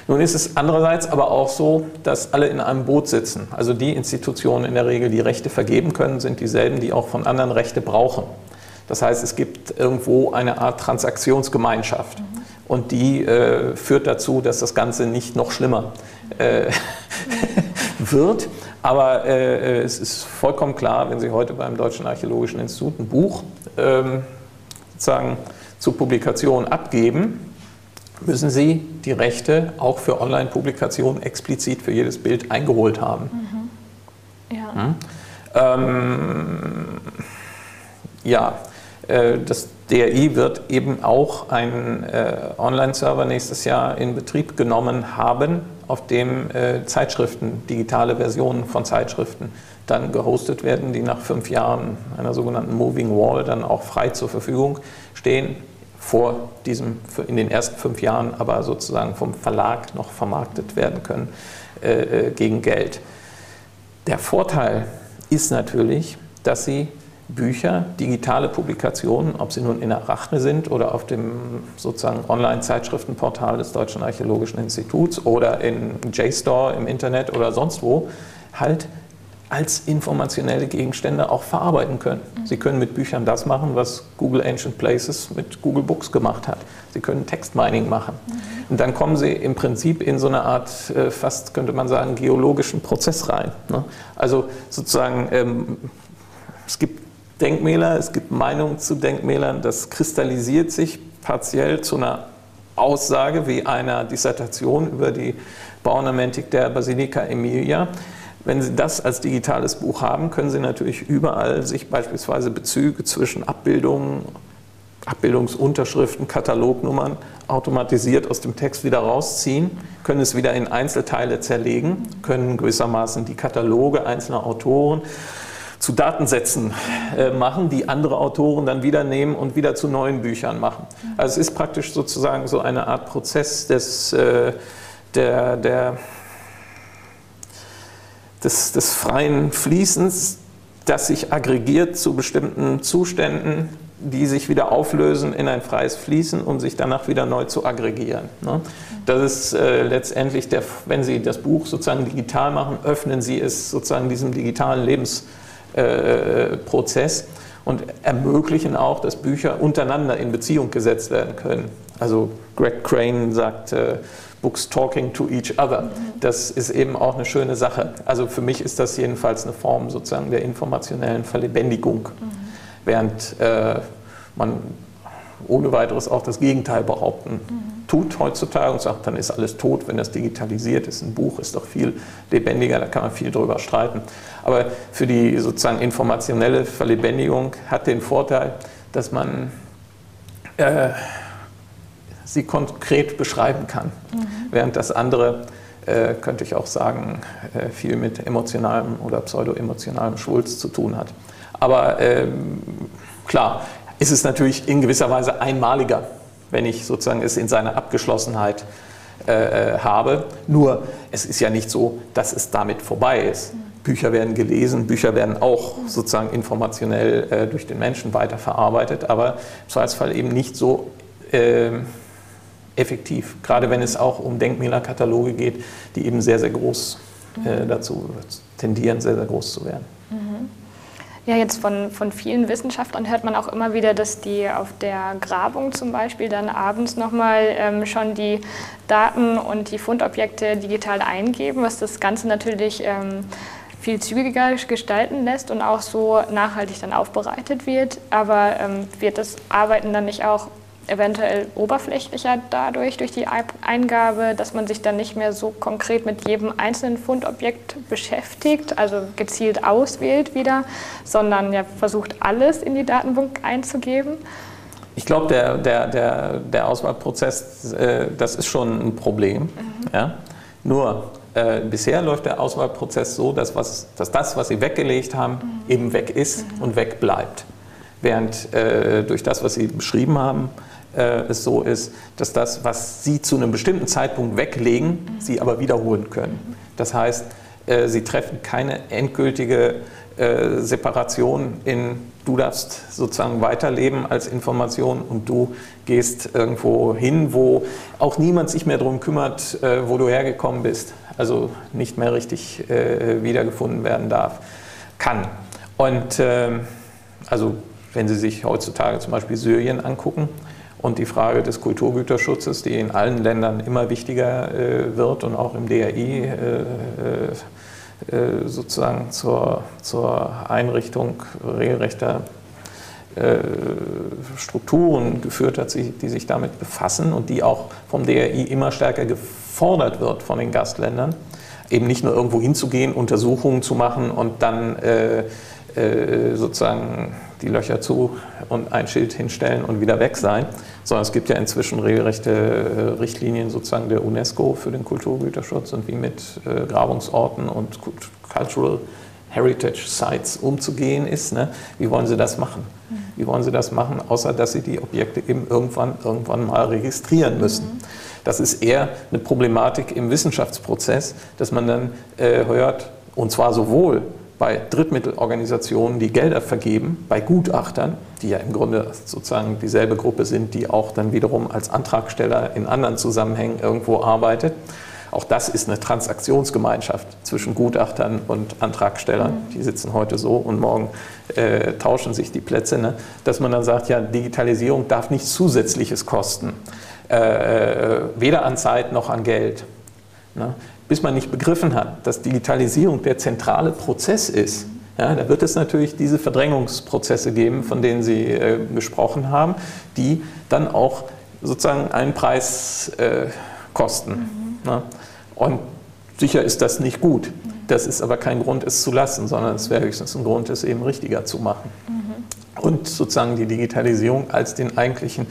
[SPEAKER 2] Nun ist es andererseits aber auch so, dass alle in einem Boot sitzen. Also die Institutionen in der Regel, die Rechte vergeben können, sind dieselben, die auch von anderen Rechte brauchen. Das heißt, es gibt irgendwo eine Art Transaktionsgemeinschaft. Mhm. Und die äh, führt dazu, dass das Ganze nicht noch schlimmer äh, wird. Aber äh, es ist vollkommen klar, wenn Sie heute beim Deutschen Archäologischen Institut ein Buch ähm, sozusagen zur Publikation abgeben, müssen Sie die Rechte auch für Online-Publikationen explizit für jedes Bild eingeholt haben. Mhm. Ja. Hm? Ähm, ja, äh, das DRI wird eben auch einen äh, Online-Server nächstes Jahr in Betrieb genommen haben, auf dem äh, Zeitschriften, digitale Versionen von Zeitschriften dann gehostet werden, die nach fünf Jahren einer sogenannten Moving Wall dann auch frei zur Verfügung stehen. Vor diesem, in den ersten fünf Jahren aber sozusagen vom Verlag noch vermarktet werden können äh, gegen Geld. Der Vorteil ist natürlich, dass sie Bücher, digitale Publikationen, ob sie nun in Arachne sind oder auf dem sozusagen Online-Zeitschriftenportal des Deutschen Archäologischen Instituts oder in JSTOR im Internet oder sonst wo, halt als informationelle Gegenstände auch verarbeiten können. Mhm. Sie können mit Büchern das machen, was Google Ancient Places mit Google Books gemacht hat. Sie können Textmining machen. Mhm. Und dann kommen Sie im Prinzip in so eine Art, äh, fast könnte man sagen, geologischen Prozess rein. Ne? Also sozusagen, ähm, es gibt Denkmäler, es gibt Meinungen zu Denkmälern, das kristallisiert sich partiell zu einer Aussage wie einer Dissertation über die Bauornamentik der Basilika Emilia. Wenn Sie das als digitales Buch haben, können Sie natürlich überall sich beispielsweise Bezüge zwischen Abbildungen, Abbildungsunterschriften, Katalognummern automatisiert aus dem Text wieder rausziehen, können es wieder in Einzelteile zerlegen, können gewissermaßen die Kataloge einzelner Autoren zu Datensätzen äh, machen, die andere Autoren dann wieder nehmen und wieder zu neuen Büchern machen. Also es ist praktisch sozusagen so eine Art Prozess des, äh, der, der, des, des freien Fließens, das sich aggregiert zu bestimmten Zuständen, die sich wieder auflösen in ein freies Fließen, um sich danach wieder neu zu aggregieren. Ne? Das ist äh, letztendlich, der, wenn Sie das Buch sozusagen digital machen, öffnen Sie es sozusagen diesem digitalen Lebens Prozess und ermöglichen auch, dass Bücher untereinander in Beziehung gesetzt werden können. Also Greg Crane sagt, äh, Books talking to each other. Das ist eben auch eine schöne Sache. Also für mich ist das jedenfalls eine Form sozusagen der informationellen Verlebendigung, mhm. während äh, man ohne weiteres auch das Gegenteil behaupten mhm. Tut heutzutage und sagt, dann ist alles tot, wenn das digitalisiert ist. Ein Buch ist doch viel lebendiger, da kann man viel drüber streiten. Aber für die sozusagen informationelle Verlebendigung hat den Vorteil, dass man äh, sie konkret beschreiben kann, mhm. während das andere äh, könnte ich auch sagen, äh, viel mit emotionalem oder pseudo-emotionalem Schwulst zu tun hat. Aber ähm, klar, ist es natürlich in gewisser Weise einmaliger, wenn ich sozusagen es in seiner Abgeschlossenheit äh, äh, habe. Nur es ist ja nicht so, dass es damit vorbei ist. Bücher werden gelesen, Bücher werden auch sozusagen informationell äh, durch den Menschen weiterverarbeitet, aber im Zweifelsfall eben nicht so äh, effektiv, gerade wenn es auch um Denkmälerkataloge geht, die eben sehr, sehr groß äh, dazu tendieren, sehr, sehr groß zu werden.
[SPEAKER 1] Ja, jetzt von, von vielen Wissenschaftlern hört man auch immer wieder, dass die auf der Grabung zum Beispiel dann abends nochmal ähm, schon die Daten und die Fundobjekte digital eingeben, was das Ganze natürlich ähm, viel zügiger gestalten lässt und auch so nachhaltig dann aufbereitet wird. Aber ähm, wird das Arbeiten dann nicht auch eventuell oberflächlicher dadurch, durch die Eingabe, dass man sich dann nicht mehr so konkret mit jedem einzelnen Fundobjekt beschäftigt, also gezielt auswählt wieder, sondern ja versucht, alles in die Datenbank einzugeben?
[SPEAKER 2] Ich glaube, der, der, der, der Auswahlprozess, äh, das ist schon ein Problem. Mhm. Ja? Nur äh, bisher läuft der Auswahlprozess so, dass, was, dass das, was Sie weggelegt haben, mhm. eben weg ist mhm. und weg bleibt. Während äh, durch das, was Sie beschrieben haben, äh, es so ist, dass das, was Sie zu einem bestimmten Zeitpunkt weglegen, mhm. Sie aber wiederholen können. Das heißt, äh, Sie treffen keine endgültige äh, Separation in du darfst sozusagen weiterleben als Information und du gehst irgendwo hin, wo auch niemand sich mehr darum kümmert, äh, wo du hergekommen bist, also nicht mehr richtig äh, wiedergefunden werden darf, kann. Und ähm, also wenn Sie sich heutzutage zum Beispiel Syrien angucken, und die Frage des Kulturgüterschutzes, die in allen Ländern immer wichtiger äh, wird und auch im DRI äh, äh, äh, sozusagen zur, zur Einrichtung regelrechter äh, Strukturen geführt hat, die sich damit befassen und die auch vom DRI immer stärker gefordert wird von den Gastländern, eben nicht nur irgendwo hinzugehen, Untersuchungen zu machen und dann äh, äh, sozusagen die Löcher zu und ein Schild hinstellen und wieder weg sein, sondern es gibt ja inzwischen regelrechte äh, Richtlinien sozusagen der UNESCO für den Kulturgüterschutz und wie mit äh, Grabungsorten und Cultural Heritage Sites umzugehen ist. Ne? Wie wollen Sie das machen? Mhm. Wie wollen Sie das machen, außer dass Sie die Objekte eben irgendwann, irgendwann mal registrieren müssen? Mhm. Das ist eher eine Problematik im Wissenschaftsprozess, dass man dann äh, hört, und zwar sowohl bei Drittmittelorganisationen, die Gelder vergeben, bei Gutachtern, die ja im Grunde sozusagen dieselbe Gruppe sind, die auch dann wiederum als Antragsteller in anderen Zusammenhängen irgendwo arbeitet. Auch das ist eine Transaktionsgemeinschaft zwischen Gutachtern und Antragstellern. Mhm. Die sitzen heute so und morgen äh, tauschen sich die Plätze. Ne? Dass man dann sagt, ja, Digitalisierung darf nichts Zusätzliches kosten. Äh, äh weder an Zeit noch an Geld. Ne? Bis man nicht begriffen hat, dass Digitalisierung der zentrale Prozess ist, ja, da wird es natürlich diese Verdrängungsprozesse geben, von denen Sie äh, gesprochen haben, die dann auch sozusagen einen Preis äh, kosten. Mhm. Ne? Und sicher ist das nicht gut. Das ist aber kein Grund, es zu lassen, sondern es wäre höchstens ein Grund, es eben richtiger zu machen. Mhm. Und sozusagen die Digitalisierung als, den eigentlichen,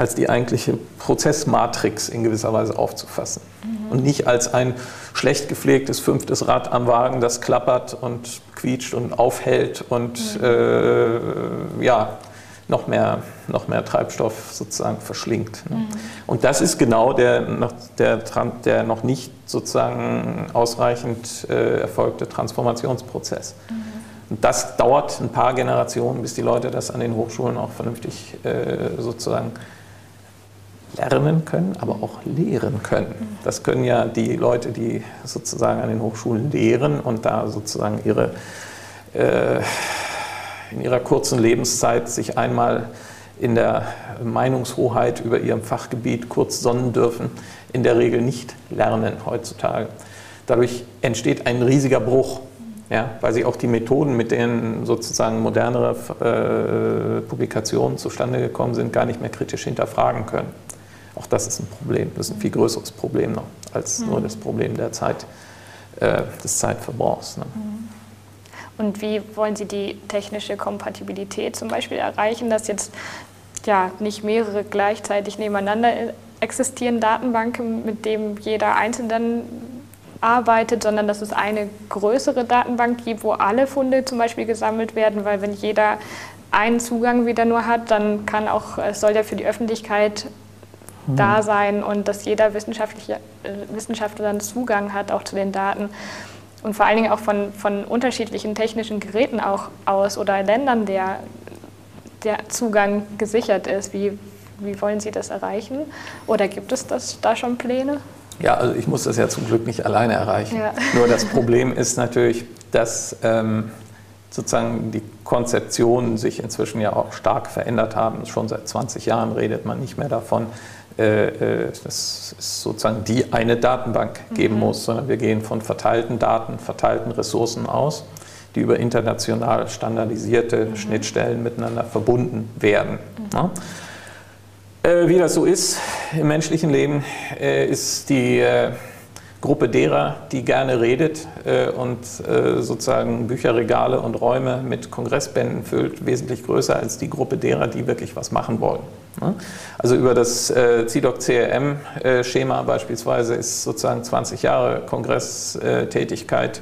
[SPEAKER 2] als die eigentliche Prozessmatrix in gewisser Weise aufzufassen. Mhm und nicht als ein schlecht gepflegtes fünftes Rad am Wagen, das klappert und quietscht und aufhält und mhm. äh, ja, noch mehr, noch mehr Treibstoff sozusagen verschlingt. Ne? Mhm. Und das ist genau der, der, der noch nicht sozusagen ausreichend äh, erfolgte Transformationsprozess. Mhm. Und das dauert ein paar Generationen, bis die Leute das an den Hochschulen auch vernünftig äh, sozusagen lernen können, aber auch lehren können. Das können ja die Leute, die sozusagen an den Hochschulen lehren und da sozusagen ihre, äh, in ihrer kurzen Lebenszeit sich einmal in der Meinungshoheit über ihrem Fachgebiet kurz sonnen dürfen, in der Regel nicht lernen heutzutage. Dadurch entsteht ein riesiger Bruch, ja, weil sie auch die Methoden, mit denen sozusagen modernere äh, Publikationen zustande gekommen sind, gar nicht mehr kritisch hinterfragen können. Auch das ist ein Problem, das ist ein viel größeres Problem noch als mhm. nur das Problem der Zeit, äh, des Zeitverbrauchs. Ne? Mhm.
[SPEAKER 1] Und wie wollen Sie die technische Kompatibilität zum Beispiel erreichen, dass jetzt ja, nicht mehrere gleichzeitig nebeneinander existieren Datenbanken, mit denen jeder Einzelne arbeitet, sondern dass es eine größere Datenbank gibt, wo alle Funde zum Beispiel gesammelt werden, weil wenn jeder einen Zugang wieder nur hat, dann kann auch, es soll ja für die Öffentlichkeit mhm. da sein und dass jeder wissenschaftliche, äh, Wissenschaftler dann Zugang hat auch zu den Daten und vor allen Dingen auch von, von unterschiedlichen technischen Geräten auch aus oder Ländern der, der Zugang gesichert ist. Wie, wie wollen Sie das erreichen? Oder gibt es das, da schon Pläne?
[SPEAKER 2] Ja, also ich muss das ja zum Glück nicht alleine erreichen. Ja. Nur das Problem ist natürlich, dass ähm, sozusagen die Konzeptionen sich inzwischen ja auch stark verändert haben. Schon seit 20 Jahren redet man nicht mehr davon, es sozusagen die eine Datenbank geben mhm. muss, sondern wir gehen von verteilten Daten, verteilten Ressourcen aus, die über international standardisierte mhm. Schnittstellen miteinander verbunden werden. Mhm. Ja. Äh, wie das so ist im menschlichen Leben, ist die Gruppe derer, die gerne redet und sozusagen Bücherregale und Räume mit Kongressbänden füllt, wesentlich größer als die Gruppe derer, die wirklich was machen wollen. Ne? Also über das äh, CIDOC-CRM-Schema beispielsweise ist sozusagen 20 Jahre Kongresstätigkeit äh,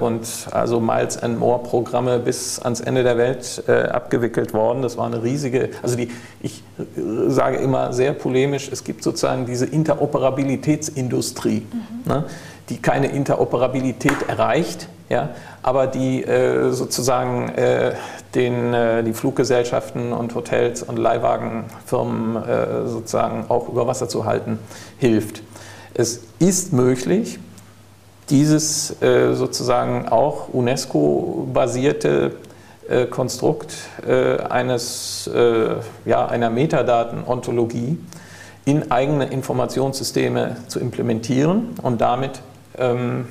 [SPEAKER 2] und also Miles and More-Programme bis ans Ende der Welt äh, abgewickelt worden. Das war eine riesige, also die, ich sage immer sehr polemisch, es gibt sozusagen diese Interoperabilitätsindustrie, mhm. ne, die keine Interoperabilität erreicht, ja, aber die äh, sozusagen äh, den, äh, die Fluggesellschaften und Hotels und Leihwagenfirmen äh, sozusagen auch über Wasser zu halten hilft. Es ist möglich, dieses äh, sozusagen auch UNESCO-basierte äh, Konstrukt eines, ja, einer Metadaten-Ontologie in eigene Informationssysteme zu implementieren und damit ähm,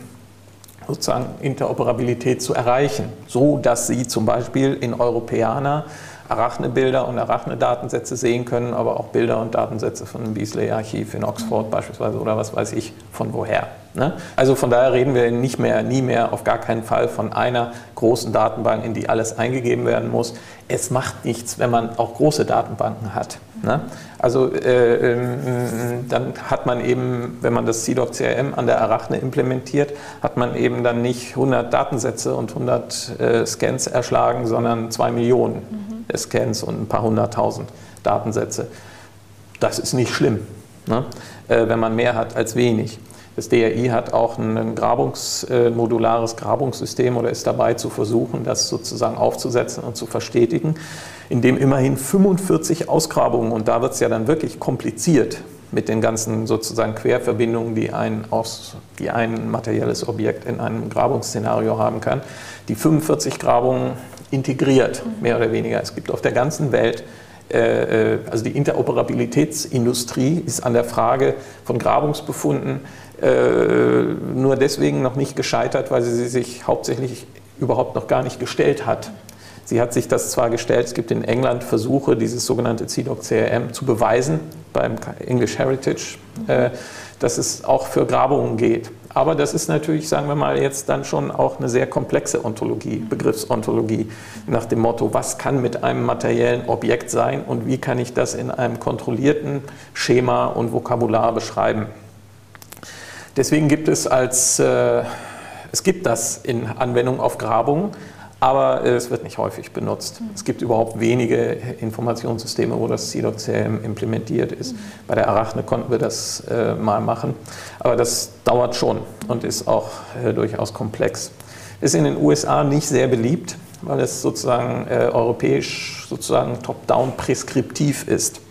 [SPEAKER 2] sozusagen Interoperabilität zu erreichen, so dass Sie zum Beispiel in Europäer Arachne-Bilder und Arachne-Datensätze sehen können, aber auch Bilder und Datensätze von dem Beasley-Archiv in Oxford beispielsweise oder was weiß ich von woher. Ne? Also von daher reden wir nicht mehr, nie mehr, auf gar keinen Fall von einer großen Datenbank, in die alles eingegeben werden muss. Es macht nichts, wenn man auch große Datenbanken hat. Ne? Also äh, ähm, dann hat man eben, wenn man das CDOC CRM an der Arachne implementiert, hat man eben dann nicht 100 Datensätze und 100 äh, Scans erschlagen, sondern 2 Millionen mhm. Scans und ein paar hunderttausend Datensätze. Das ist nicht schlimm, ne? äh, wenn man mehr hat als wenig. Das DRI hat auch ein Grabungs, äh, modulares Grabungssystem oder ist dabei zu versuchen, das sozusagen aufzusetzen und zu verstetigen, in dem immerhin 45 Ausgrabungen, und da wird es ja dann wirklich kompliziert mit den ganzen sozusagen Querverbindungen, die ein, aus, die ein materielles Objekt in einem Grabungsszenario haben kann, die 45 Grabungen integriert, mehr oder weniger. Es gibt auf der ganzen Welt also die Interoperabilitätsindustrie ist an der Frage von Grabungsbefunden äh, nur deswegen noch nicht gescheitert, weil sie sich hauptsächlich überhaupt noch gar nicht gestellt hat. Sie hat sich das zwar gestellt, es gibt in England Versuche, dieses sogenannte CDOC CRM zu beweisen beim English Heritage, äh, dass es auch für Grabungen geht. Aber das ist natürlich, sagen wir mal, jetzt dann schon auch eine sehr komplexe Ontologie, Begriffsontologie, nach dem Motto, was kann mit einem materiellen Objekt sein und wie kann ich das in einem kontrollierten Schema und Vokabular beschreiben. Deswegen gibt es als, äh, es gibt das in Anwendung auf Grabungen, aber es wird nicht häufig benutzt. Es gibt überhaupt wenige Informationssysteme, wo das CDOC-CRM implementiert ist. Bei der Arachne konnten wir das äh, mal machen, aber das dauert schon und ist auch äh, durchaus komplex. Ist in den USA nicht sehr beliebt, weil es sozusagen äh, europäisch sozusagen top-down preskriptiv ist.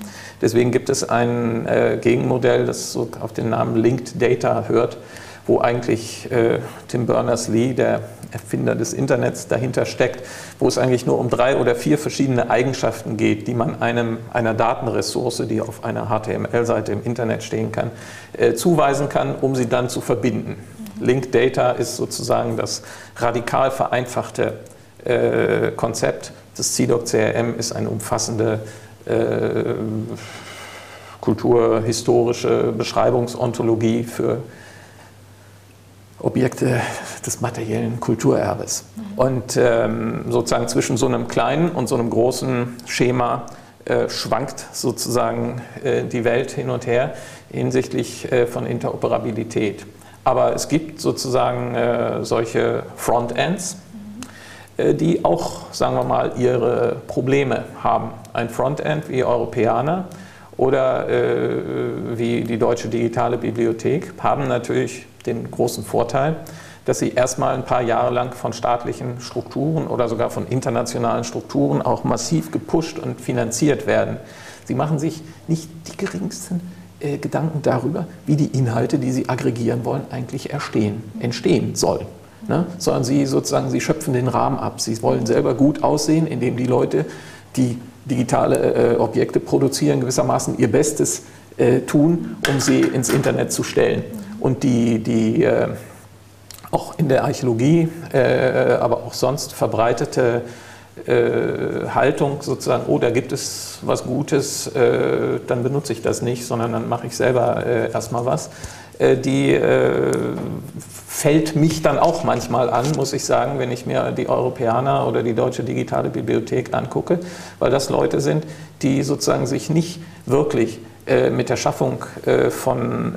[SPEAKER 2] Deswegen gibt es ein äh, Gegenmodell, das so auf den Namen Linked Data hört, wo eigentlich äh, Tim Berners-Lee, der Erfinder des Internets, dahinter steckt, wo es eigentlich nur um drei oder vier verschiedene Eigenschaften geht, die man einem, einer Datenressource, die auf einer HTML-Seite im Internet stehen kann, äh, zuweisen kann, um sie dann zu verbinden. Linked Data ist sozusagen das radikal vereinfachte äh, Konzept. Das CDOC CRM ist eine umfassende äh, kulturhistorische Beschreibungsontologie für Objekte des materiellen Kulturerbes. Und ähm, sozusagen zwischen so einem kleinen und so einem großen Schema äh, schwankt sozusagen äh, die Welt hin und her hinsichtlich äh, von Interoperabilität. Aber es gibt sozusagen äh, solche Frontends, äh, die auch, sagen wir mal, ihre Probleme haben. Ein Frontend wie Europäer oder äh, wie die Deutsche Digitale Bibliothek haben natürlich den großen Vorteil, dass sie erstmal ein paar Jahre lang von staatlichen Strukturen oder sogar von internationalen Strukturen auch massiv gepusht und finanziert werden. Sie machen sich nicht die geringsten äh, Gedanken darüber, wie die Inhalte, die sie aggregieren wollen, eigentlich erstehen, entstehen sollen ne? sondern sie sozusagen, sie schöpfen den Rahmen ab. Sie wollen selber gut aussehen, indem die Leute, die digitale äh, Objekte produzieren, gewissermaßen ihr Bestes äh, tun, um sie ins Internet zu stellen. Und die, die äh, auch in der Archäologie, äh, aber auch sonst verbreitete äh, Haltung sozusagen, oh, da gibt es was Gutes, dann benutze ich das nicht, sondern dann mache ich selber erstmal was. Die fällt mich dann auch manchmal an, muss ich sagen, wenn ich mir die Europäer oder die Deutsche Digitale Bibliothek angucke, weil das Leute sind, die sozusagen sich nicht wirklich mit der Schaffung von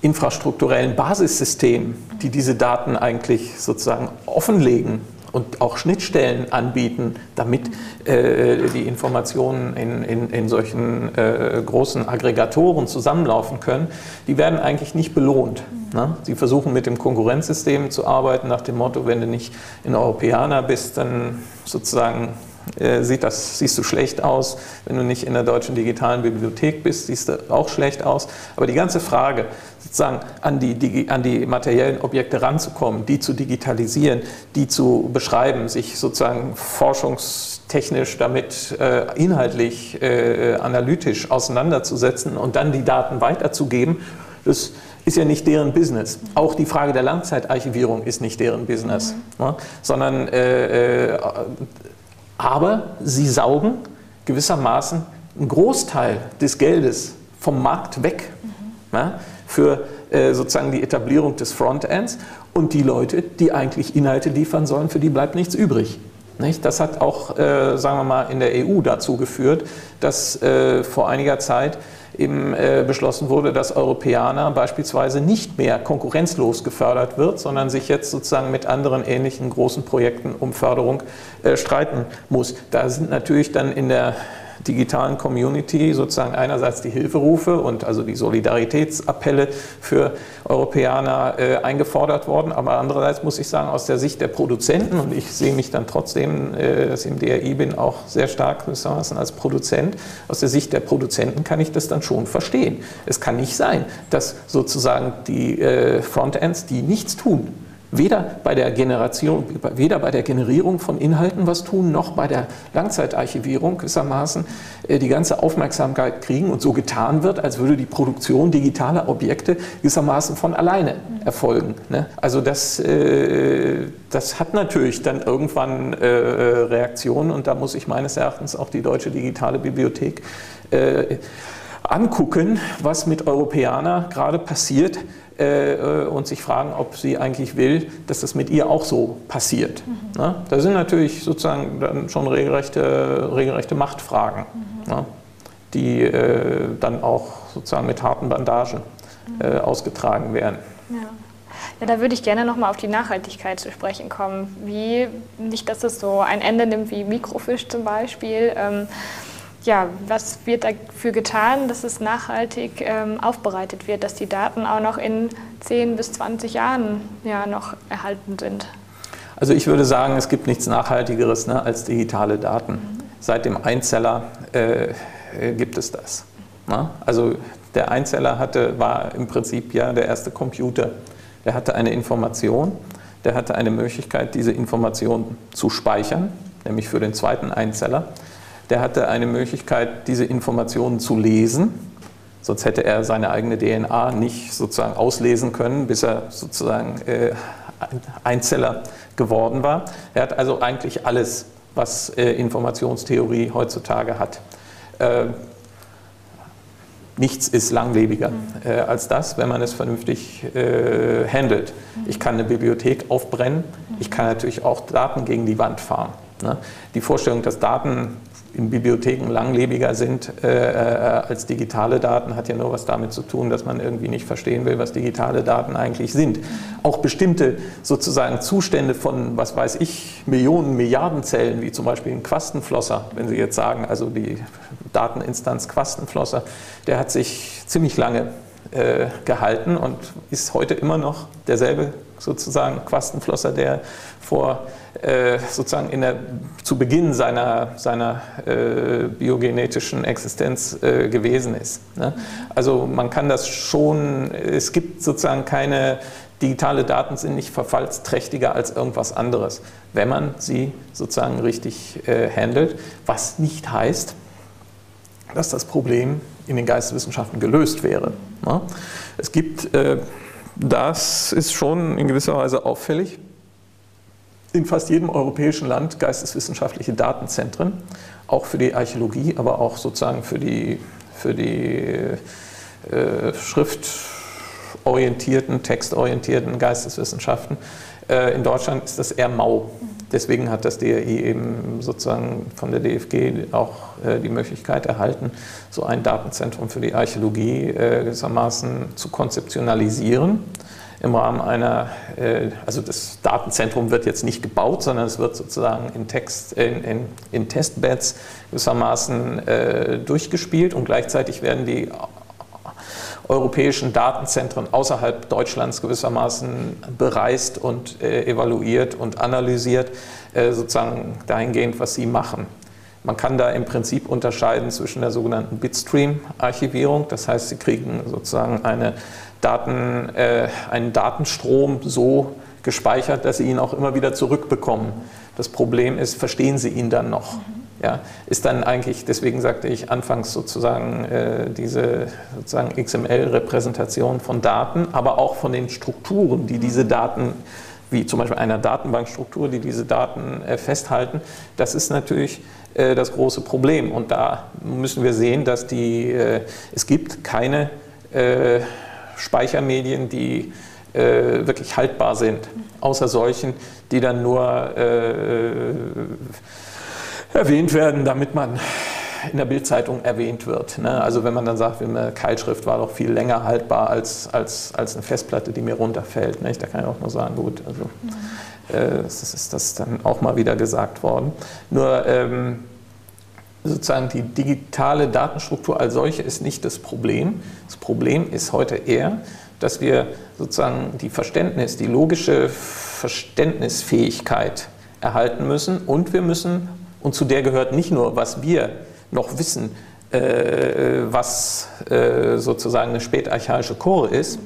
[SPEAKER 2] infrastrukturellen Basissystemen, die diese Daten eigentlich sozusagen offenlegen, und auch Schnittstellen anbieten, damit äh, die Informationen in, in, in solchen äh, großen Aggregatoren zusammenlaufen können, die werden eigentlich nicht belohnt. Ne? Sie versuchen mit dem Konkurrenzsystem zu arbeiten, nach dem Motto, wenn du nicht in Europäer bist, dann sozusagen äh, sieht das, siehst du schlecht aus. Wenn du nicht in der deutschen digitalen Bibliothek bist, siehst du auch schlecht aus. Aber die ganze Frage, sozusagen an die, an die materiellen Objekte ranzukommen, die zu digitalisieren, die zu beschreiben, sich sozusagen forschungstechnisch damit äh, inhaltlich, äh, analytisch auseinanderzusetzen und dann die Daten weiterzugeben, das ist ja nicht deren Business. Auch die Frage der Langzeitarchivierung ist nicht deren Business, mhm. ne? sondern äh, äh aber sie saugen gewissermaßen einen Großteil des Geldes vom Markt weg mhm. ja, für äh, sozusagen die Etablierung des Frontends und die Leute, die eigentlich Inhalte liefern sollen, für die bleibt nichts übrig. Nicht? Das hat auch, äh, sagen wir mal, in der EU dazu geführt, dass äh, vor einiger Zeit eben äh, beschlossen wurde, dass Europäer beispielsweise nicht mehr konkurrenzlos gefördert wird, sondern sich jetzt sozusagen mit anderen ähnlichen großen Projekten um Förderung äh, streiten muss. Da sind natürlich dann in der digitalen Community sozusagen einerseits die Hilferufe und also die Solidaritätsappelle für Europäer äh, eingefordert worden, aber andererseits muss ich sagen, aus der Sicht der Produzenten, und ich sehe mich dann trotzdem, äh, dass ich im DRI bin, auch sehr stark als Produzent, aus der Sicht der Produzenten kann ich das dann schon verstehen. Es kann nicht sein, dass sozusagen die äh, Frontends, die nichts tun, weder bei der Generation, weder bei der Generierung von Inhalten was tun, noch bei der Langzeitarchivierung gewissermaßen äh, die ganze Aufmerksamkeit kriegen und so getan wird, als würde die Produktion digitaler Objekte gewissermaßen von alleine erfolgen. Ne? Also das, äh, das hat natürlich dann irgendwann äh, Reaktionen und da muss ich meines Erachtens auch die Deutsche Digitale Bibliothek angucken, was mit Europäern gerade passiert, äh, und sich fragen, ob sie eigentlich will, dass das mit ihr auch so passiert. Mhm. Ne? Da sind natürlich sozusagen dann schon regelrechte, regelrechte Machtfragen, mhm. ne? die äh, dann auch sozusagen mit harten Bandagen mhm. äh, ausgetragen werden.
[SPEAKER 1] Ja. Ja, da würde ich gerne nochmal auf die Nachhaltigkeit zu sprechen kommen. Wie, nicht, dass es so ein Ende nimmt wie Mikrofisch zum Beispiel. Ähm, ja, was wird dafür getan, dass es nachhaltig ähm, aufbereitet wird, dass die Daten auch noch in 10 bis 20 Jahren ja, noch erhalten sind?
[SPEAKER 2] Also ich würde sagen, es gibt nichts Nachhaltigeres ne, als digitale Daten. Mhm. Seit dem Einzeller äh, gibt es das. Ne? Also der Einzeller hatte, war im Prinzip ja der erste Computer. Der hatte eine Information, der hatte eine Möglichkeit, diese Information zu speichern, nämlich für den zweiten Einzeller der hatte eine Möglichkeit, diese Informationen zu lesen. Sonst hätte er seine eigene DNA nicht sozusagen auslesen können, bis er sozusagen äh, Einzeller geworden war. Er hat also eigentlich alles, was äh, Informationstheorie heutzutage hat. Äh, nichts ist langlebiger äh, als das, wenn man es vernünftig äh, handelt. Ich kann eine Bibliothek aufbrennen, ich kann natürlich auch Daten gegen die Wand fahren. Ne? Die Vorstellung, dass Daten in Bibliotheken langlebiger sind äh, äh, als digitale Daten, hat ja nur was damit zu tun, dass man irgendwie nicht verstehen will, was digitale Daten eigentlich sind. Auch bestimmte sozusagen Zustände von, was weiß ich, Millionen, Milliarden Zellen, wie zum Beispiel ein Quastenflosser, wenn Sie jetzt sagen, also die Dateninstanz Quastenflosser, der hat sich ziemlich lange äh, gehalten und ist heute immer noch derselbe sozusagen Quastenflosser, der vor äh, sozusagen in der, zu Beginn seiner, seiner äh, biogenetischen Existenz äh, gewesen ist. Ne? Also man kann das schon, es gibt sozusagen keine, digitale Daten sind nicht verfallsträchtiger als irgendwas anderes, wenn man sie sozusagen richtig äh, handelt, was nicht heißt, dass das Problem in den Geisteswissenschaften gelöst wäre. Ne? Es gibt, äh, das ist schon in gewisser Weise auffällig, in fast jedem europäischen Land geisteswissenschaftliche Datenzentren, auch für die Archäologie, aber auch sozusagen für die, für die äh, schriftorientierten, textorientierten Geisteswissenschaften. Äh, in Deutschland ist das eher mau. Deswegen hat das DRI eben sozusagen von der DFG auch äh, die Möglichkeit erhalten, so ein Datenzentrum für die Archäologie äh, gewissermaßen zu konzeptionalisieren im Rahmen einer, äh, also das Datenzentrum wird jetzt nicht gebaut, sondern es wird sozusagen in, Text, in, in, in Testbeds gewissermaßen äh, durchgespielt und gleichzeitig werden die europäischen Datenzentren außerhalb Deutschlands gewissermaßen bereist und äh, evaluiert und analysiert, sozusagen dahingehend, was sie machen. Man kann da im Prinzip unterscheiden zwischen der sogenannten Bitstream-Archivierung, das heißt, Sie kriegen sozusagen eine Daten, äh, einen Datenstrom so gespeichert, dass Sie ihn auch immer wieder zurückbekommen. Das Problem ist, verstehen Sie ihn dann noch? Ja, ist dann eigentlich, deswegen sagte ich anfangs sozusagen äh, diese sozusagen XML-Repräsentation von Daten, aber auch von den Strukturen, die diese Daten, wie zum Beispiel einer Datenbankstruktur, die diese Daten äh, festhalten, das ist natürlich äh, das große Problem. Und da müssen wir sehen, dass die, äh, es gibt keine äh, Speichermedien, die äh, wirklich haltbar sind, außer solchen, die dann nur äh, erwähnt werden, damit man in der Bildzeitung erwähnt wird. Ne? Also wenn man dann sagt, eine Keilschrift war doch viel länger haltbar als, als, als eine Festplatte, die mir runterfällt. Nicht? Da kann ich auch nur sagen, gut, also äh, das ist das dann auch mal wieder gesagt worden. Nur ähm, sozusagen die digitale Datenstruktur als solche ist nicht das Problem. Das Problem ist heute eher, dass wir sozusagen die Verständnis, die logische Verständnisfähigkeit erhalten müssen und wir müssen, und zu der gehört nicht nur, was wir noch wissen, äh, was äh, sozusagen eine spätarchaische Chore ist,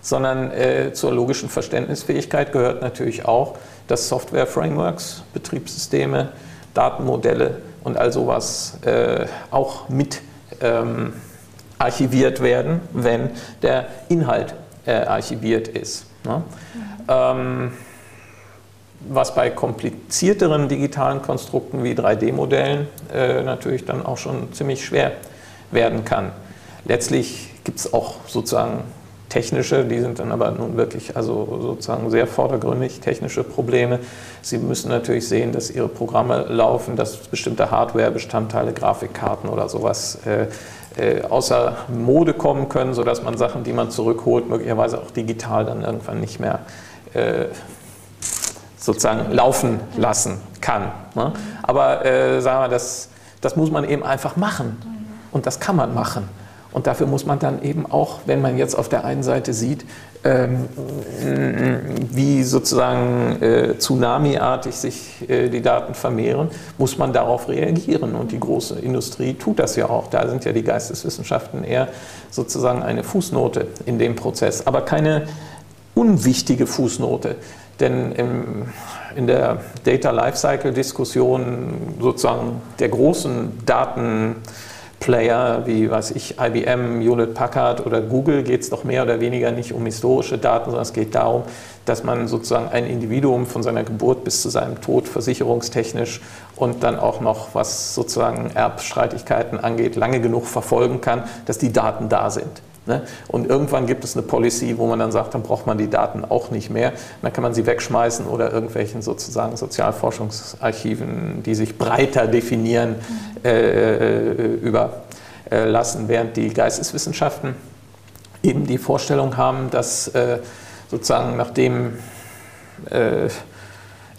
[SPEAKER 2] sondern äh, zur logischen Verständnisfähigkeit gehört natürlich auch, dass Software-Frameworks, Betriebssysteme, Datenmodelle und all sowas äh, auch mit ähm, archiviert werden, wenn der Inhalt äh, archiviert ist. Ne? Mhm. Ähm, was bei komplizierteren digitalen Konstrukten wie 3D-Modellen äh, natürlich dann auch schon ziemlich schwer werden kann. Letztlich gibt es auch sozusagen technische, die sind dann aber nun wirklich also sozusagen sehr vordergründig technische Probleme. Sie müssen natürlich sehen, dass Ihre Programme laufen, dass bestimmte Hardware-Bestandteile, Grafikkarten oder sowas äh, äh, außer Mode kommen können, sodass man Sachen, die man zurückholt, möglicherweise auch digital dann irgendwann nicht mehr äh, sozusagen laufen lassen kann. Ne? Aber äh, sagen wir, das, das muss man eben einfach machen. Und das kann man machen. Und dafür muss man dann eben auch, wenn man jetzt auf der einen Seite sieht, ähm, wie sozusagen äh, Tsunami-artig sich äh, die Daten vermehren, muss man darauf reagieren. Und die große Industrie tut das ja auch. Da sind ja die Geisteswissenschaften eher sozusagen eine Fußnote in dem Prozess, aber keine unwichtige Fußnote. Denn im, in der Data Lifecycle Diskussion sozusagen der großen Datenplayer wie weiß ich, IBM, Hewlett Packard oder Google geht es doch mehr oder weniger nicht um historische Daten, sondern es geht darum, dass man sozusagen ein Individuum von seiner Geburt bis zu seinem Tod versicherungstechnisch und dann auch noch, was sozusagen Erbstreitigkeiten angeht, lange genug verfolgen kann, dass die Daten da sind. Ne? Und irgendwann gibt es eine Policy, wo man dann sagt, dann braucht man die Daten auch nicht mehr. Dann kann man sie wegschmeißen oder irgendwelchen sozusagen Sozialforschungsarchiven, die sich breiter definieren, mhm. äh, überlassen, während die Geisteswissenschaften eben die Vorstellung haben, dass äh, sozusagen nachdem äh,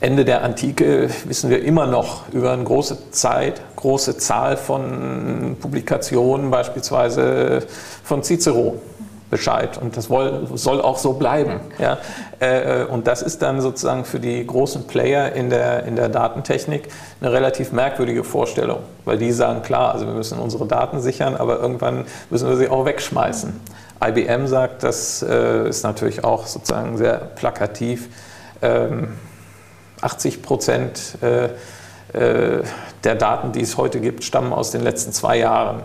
[SPEAKER 2] Ende der Antike wissen wir immer noch über eine große Zeit, große Zahl von Publikationen, beispielsweise von Cicero. Bescheid und das soll auch so bleiben. Ja? Äh, und das ist dann sozusagen für die großen Player in der, in der Datentechnik eine relativ merkwürdige Vorstellung, weil die sagen, klar, also wir müssen unsere Daten sichern, aber irgendwann müssen wir sie auch wegschmeißen. IBM sagt, das äh, ist natürlich auch sozusagen sehr plakativ. Ähm, 80 Prozent äh, äh, der Daten, die es heute gibt, stammen aus den letzten zwei Jahren.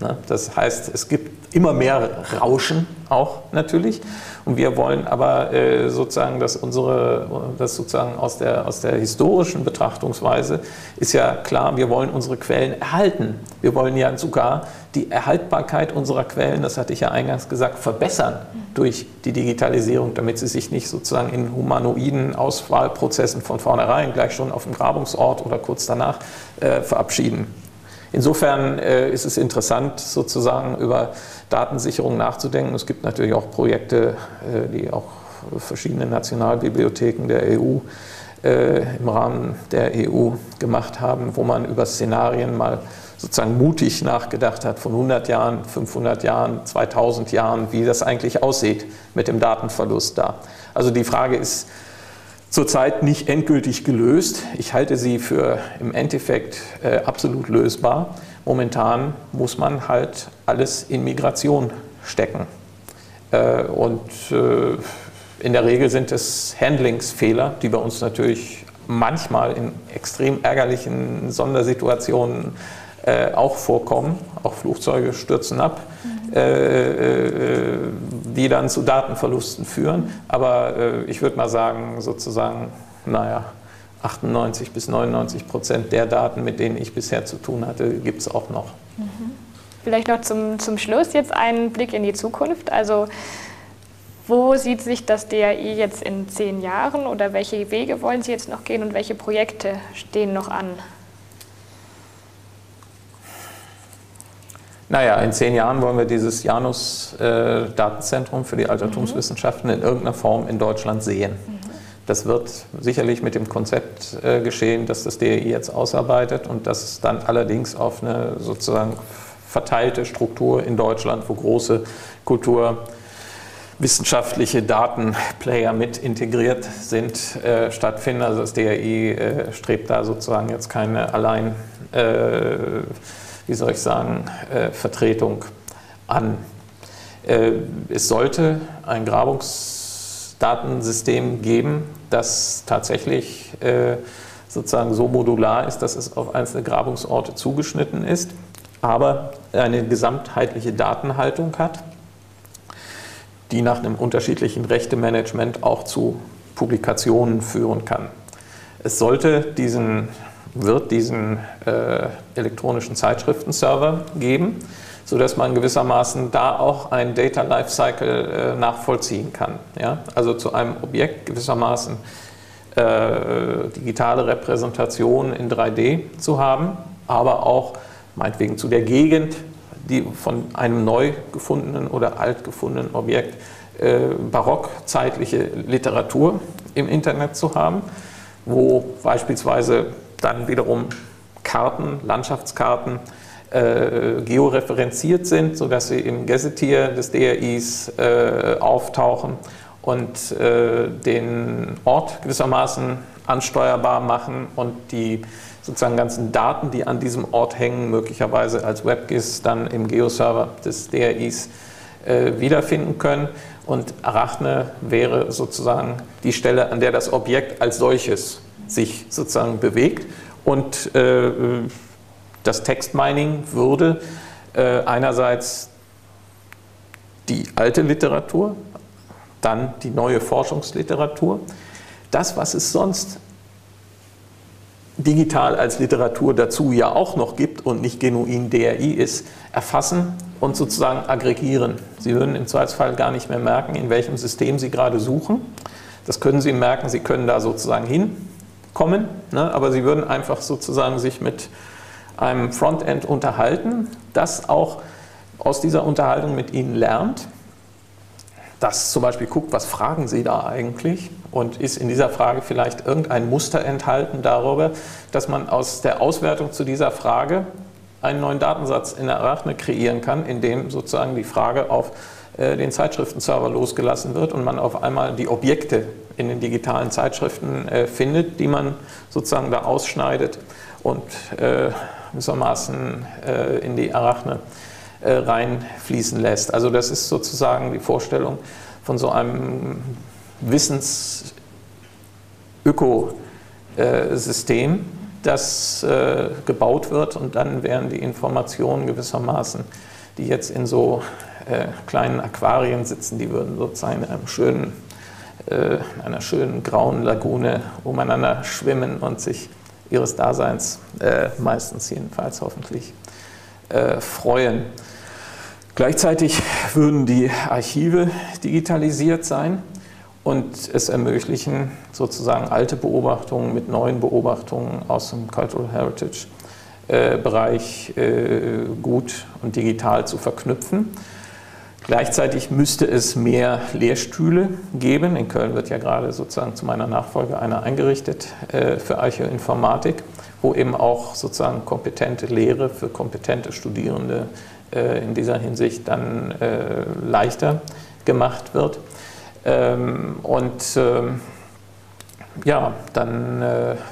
[SPEAKER 2] Ne? Das heißt, es gibt immer mehr Rauschen auch natürlich. Und wir wollen aber äh, sozusagen, dass unsere, das sozusagen aus der, aus der historischen Betrachtungsweise ist ja klar, wir wollen unsere Quellen erhalten. Wir wollen ja sogar die Erhaltbarkeit unserer Quellen, das hatte ich ja eingangs gesagt, verbessern durch die Digitalisierung, damit sie sich nicht sozusagen in humanoiden Auswahlprozessen von vornherein gleich schon auf dem Grabungsort oder kurz danach äh, verabschieden. Insofern äh, ist es interessant, sozusagen über Datensicherung nachzudenken. Es gibt natürlich auch Projekte, äh, die auch verschiedene Nationalbibliotheken der EU äh, im Rahmen der EU gemacht haben, wo man über Szenarien mal sozusagen mutig nachgedacht hat von 100 Jahren, 500 Jahren, 2000 Jahren, wie das eigentlich aussieht mit dem Datenverlust da. Also die Frage ist, zurzeit nicht endgültig gelöst. Ich halte sie für im Endeffekt äh, absolut lösbar. Momentan muss man halt alles in Migration stecken. Äh, und äh, in der Regel sind es Handlingsfehler, die bei uns natürlich manchmal in extrem ärgerlichen Sondersituationen äh, auch vorkommen. Auch Flugzeuge stürzen ab. Mhm die dann zu Datenverlusten führen. Aber äh, ich würde mal sagen, sozusagen, naja, 98 bis 99 Prozent der Daten, mit denen ich bisher zu tun hatte, gibt es auch noch.
[SPEAKER 1] Mhm. Vielleicht noch zum, zum Schluss jetzt einen Blick in die Zukunft. Also Wo sieht sich das DAI jetzt in zehn Jahren oder welche Wege wollen Sie jetzt noch gehen und welche Projekte stehen noch an?
[SPEAKER 2] Naja, in zehn Jahren wollen wir dieses Janus-Datenzentrum äh, für die Altertumswissenschaften in irgendeiner Form in Deutschland sehen. Mhm. Das wird sicherlich mit dem Konzept äh, geschehen, dass das DRI jetzt ausarbeitet und dass es dann allerdings auf eine sozusagen verteilte Struktur in Deutschland, wo große kulturwissenschaftliche Datenplayer mit integriert sind, äh, stattfinden. Also das DRI äh, strebt da sozusagen jetzt keine allein, äh, wie soll ich sagen, äh, Vertretung an. Äh, es sollte ein Grabungs Datensystem geben, das tatsächlich äh, sozusagen so modular ist, dass es auf einzelne Grabungsorte zugeschnitten ist, aber eine gesamtheitliche Datenhaltung hat, die nach einem unterschiedlichen Rechtemanagement auch zu Publikationen führen kann. Es sollte diesen, wird diesen äh, elektronischen Zeitschriftenserver geben, sodass man gewissermaßen da auch ein Data Lifecycle äh, nachvollziehen kann. Ja? Also zu einem Objekt gewissermaßen äh, digitale Repräsentation in 3D zu haben, aber auch meinetwegen zu der Gegend, die von einem neu gefundenen oder alt gefundenen Objekt äh, barockzeitliche Literatur im Internet zu haben, wo beispielsweise dann wiederum Karten, Landschaftskarten, äh, georeferenziert sind, sodass sie im Gazetier des DRIs äh, auftauchen und äh, den Ort gewissermaßen ansteuerbar machen und die sozusagen ganzen Daten, die an diesem Ort hängen, möglicherweise als WebGIS dann im Geoserver des DRIs äh, wiederfinden können. Und Arachne wäre sozusagen die Stelle, an der das Objekt als solches sich sozusagen bewegt. Und äh, das Textmining würde äh, einerseits die alte Literatur, dann die neue Forschungsliteratur, das, was es sonst digital als Literatur dazu ja auch noch gibt und nicht genuin DRI ist, erfassen und sozusagen aggregieren. Sie würden im Zweifelsfall gar nicht mehr merken, in welchem System Sie gerade suchen. Das können Sie merken, Sie können da sozusagen hinkommen, ne? aber Sie würden einfach sozusagen sich mit einem Frontend unterhalten, das auch aus dieser Unterhaltung mit Ihnen lernt, das zum Beispiel guckt, was fragen Sie da eigentlich und ist in dieser Frage vielleicht irgendein Muster enthalten darüber, dass man aus der Auswertung zu dieser Frage einen neuen Datensatz in der Arachne kreieren kann, in dem sozusagen die Frage auf äh, den Zeitschriftenserver losgelassen wird und man auf einmal die Objekte in den digitalen Zeitschriften äh, findet, die man sozusagen da ausschneidet und äh, gewissermaßen äh, in die Arachne äh, reinfließen lässt. Also das ist sozusagen die Vorstellung von so einem Wissensökosystem, das äh, gebaut wird und dann werden die Informationen gewissermaßen, die jetzt in so kleinen Aquarien sitzen, die würden sozusagen in einem schönen, einer schönen grauen Lagune umeinander schwimmen und sich ihres Daseins, äh, meistens jedenfalls hoffentlich, äh, freuen. Gleichzeitig würden die Archive digitalisiert sein und es ermöglichen, sozusagen alte Beobachtungen mit neuen Beobachtungen aus dem Cultural Heritage äh, Bereich äh, gut und digital zu verknüpfen. Gleichzeitig müsste es mehr Lehrstühle geben. In Köln wird ja gerade sozusagen zu meiner Nachfolge einer eingerichtet äh, für Archäoinformatik, wo eben auch sozusagen kompetente Lehre für kompetente Studierende äh, in dieser Hinsicht dann äh, leichter gemacht wird. Ähm, und ähm, ja, dann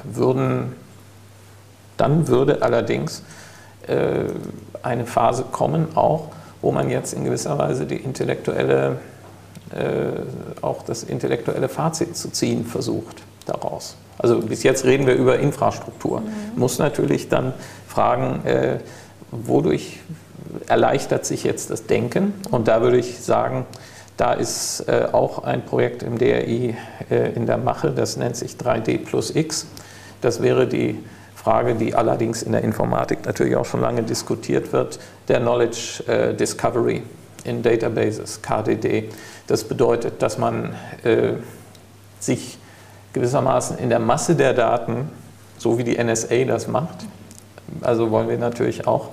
[SPEAKER 2] würden, dann würde allerdings eine Phase kommen, auch wo man jetzt in gewisser Weise die intellektuelle, äh, auch das intellektuelle Fazit zu ziehen versucht daraus. Also bis jetzt reden wir über Infrastruktur. Mhm. Muss natürlich dann fragen, äh, wodurch erleichtert sich jetzt das Denken? Und da würde ich sagen, da ist äh, auch ein Projekt im DRI äh, in der Mache, das nennt sich 3D plus X. Das wäre die Frage, die allerdings in der Informatik natürlich auch schon lange diskutiert wird, der Knowledge äh, Discovery. in Databases, KDD. Das bedeutet, dass man äh, sich gewissermaßen in der Masse der Daten, so wie die NSA das macht, also wollen wir natürlich auch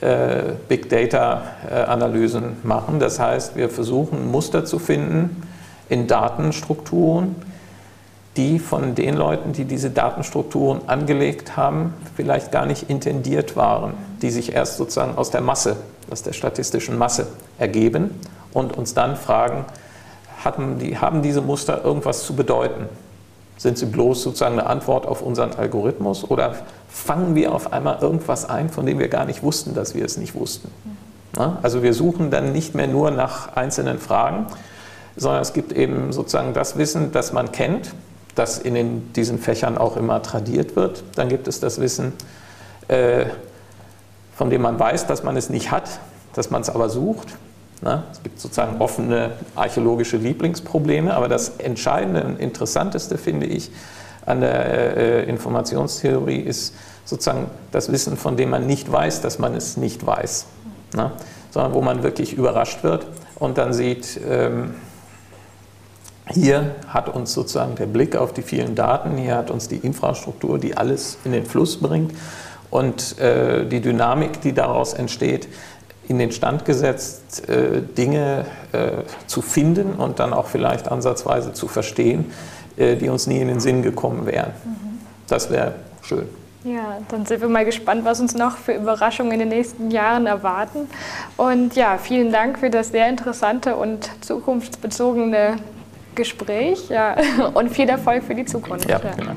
[SPEAKER 2] äh, Big Data-Analysen äh, machen. Das heißt, wir versuchen Muster zu finden in Datenstrukturen, die von den Leuten, die diese Datenstrukturen angelegt haben, vielleicht gar nicht intendiert waren, die sich erst sozusagen aus der Masse, aus der statistischen Masse ergeben und uns dann fragen, haben, die, haben diese Muster irgendwas zu bedeuten? Sind sie bloß sozusagen eine Antwort auf unseren Algorithmus oder fangen wir auf einmal irgendwas ein, von dem wir gar nicht wussten, dass wir es nicht wussten? Also wir suchen dann nicht mehr nur nach einzelnen Fragen, sondern es gibt eben sozusagen das Wissen, das man kennt, das in den, diesen Fächern auch immer tradiert wird. Dann gibt es das Wissen, äh, von dem man weiß, dass man es nicht hat, dass man es aber sucht. Ne? Es gibt sozusagen offene archäologische Lieblingsprobleme, aber das Entscheidende und Interessanteste finde ich an der äh, Informationstheorie ist sozusagen das Wissen, von dem man nicht weiß, dass man es nicht weiß, ne? sondern wo man wirklich überrascht wird und dann sieht, ähm, hier hat uns sozusagen der Blick auf die vielen Daten, hier hat uns die Infrastruktur, die alles in den Fluss bringt und äh, die Dynamik, die daraus entsteht, in den Stand gesetzt, äh, Dinge äh, zu finden und dann auch vielleicht ansatzweise zu verstehen, äh, die uns nie in den Sinn gekommen wären. Mhm. Das wäre schön.
[SPEAKER 1] Ja, dann sind wir mal gespannt, was uns noch für Überraschungen in den nächsten Jahren erwarten. Und ja, vielen Dank für das sehr interessante und zukunftsbezogene Gespräch ja, und viel Erfolg für die Zukunft. Ja, genau.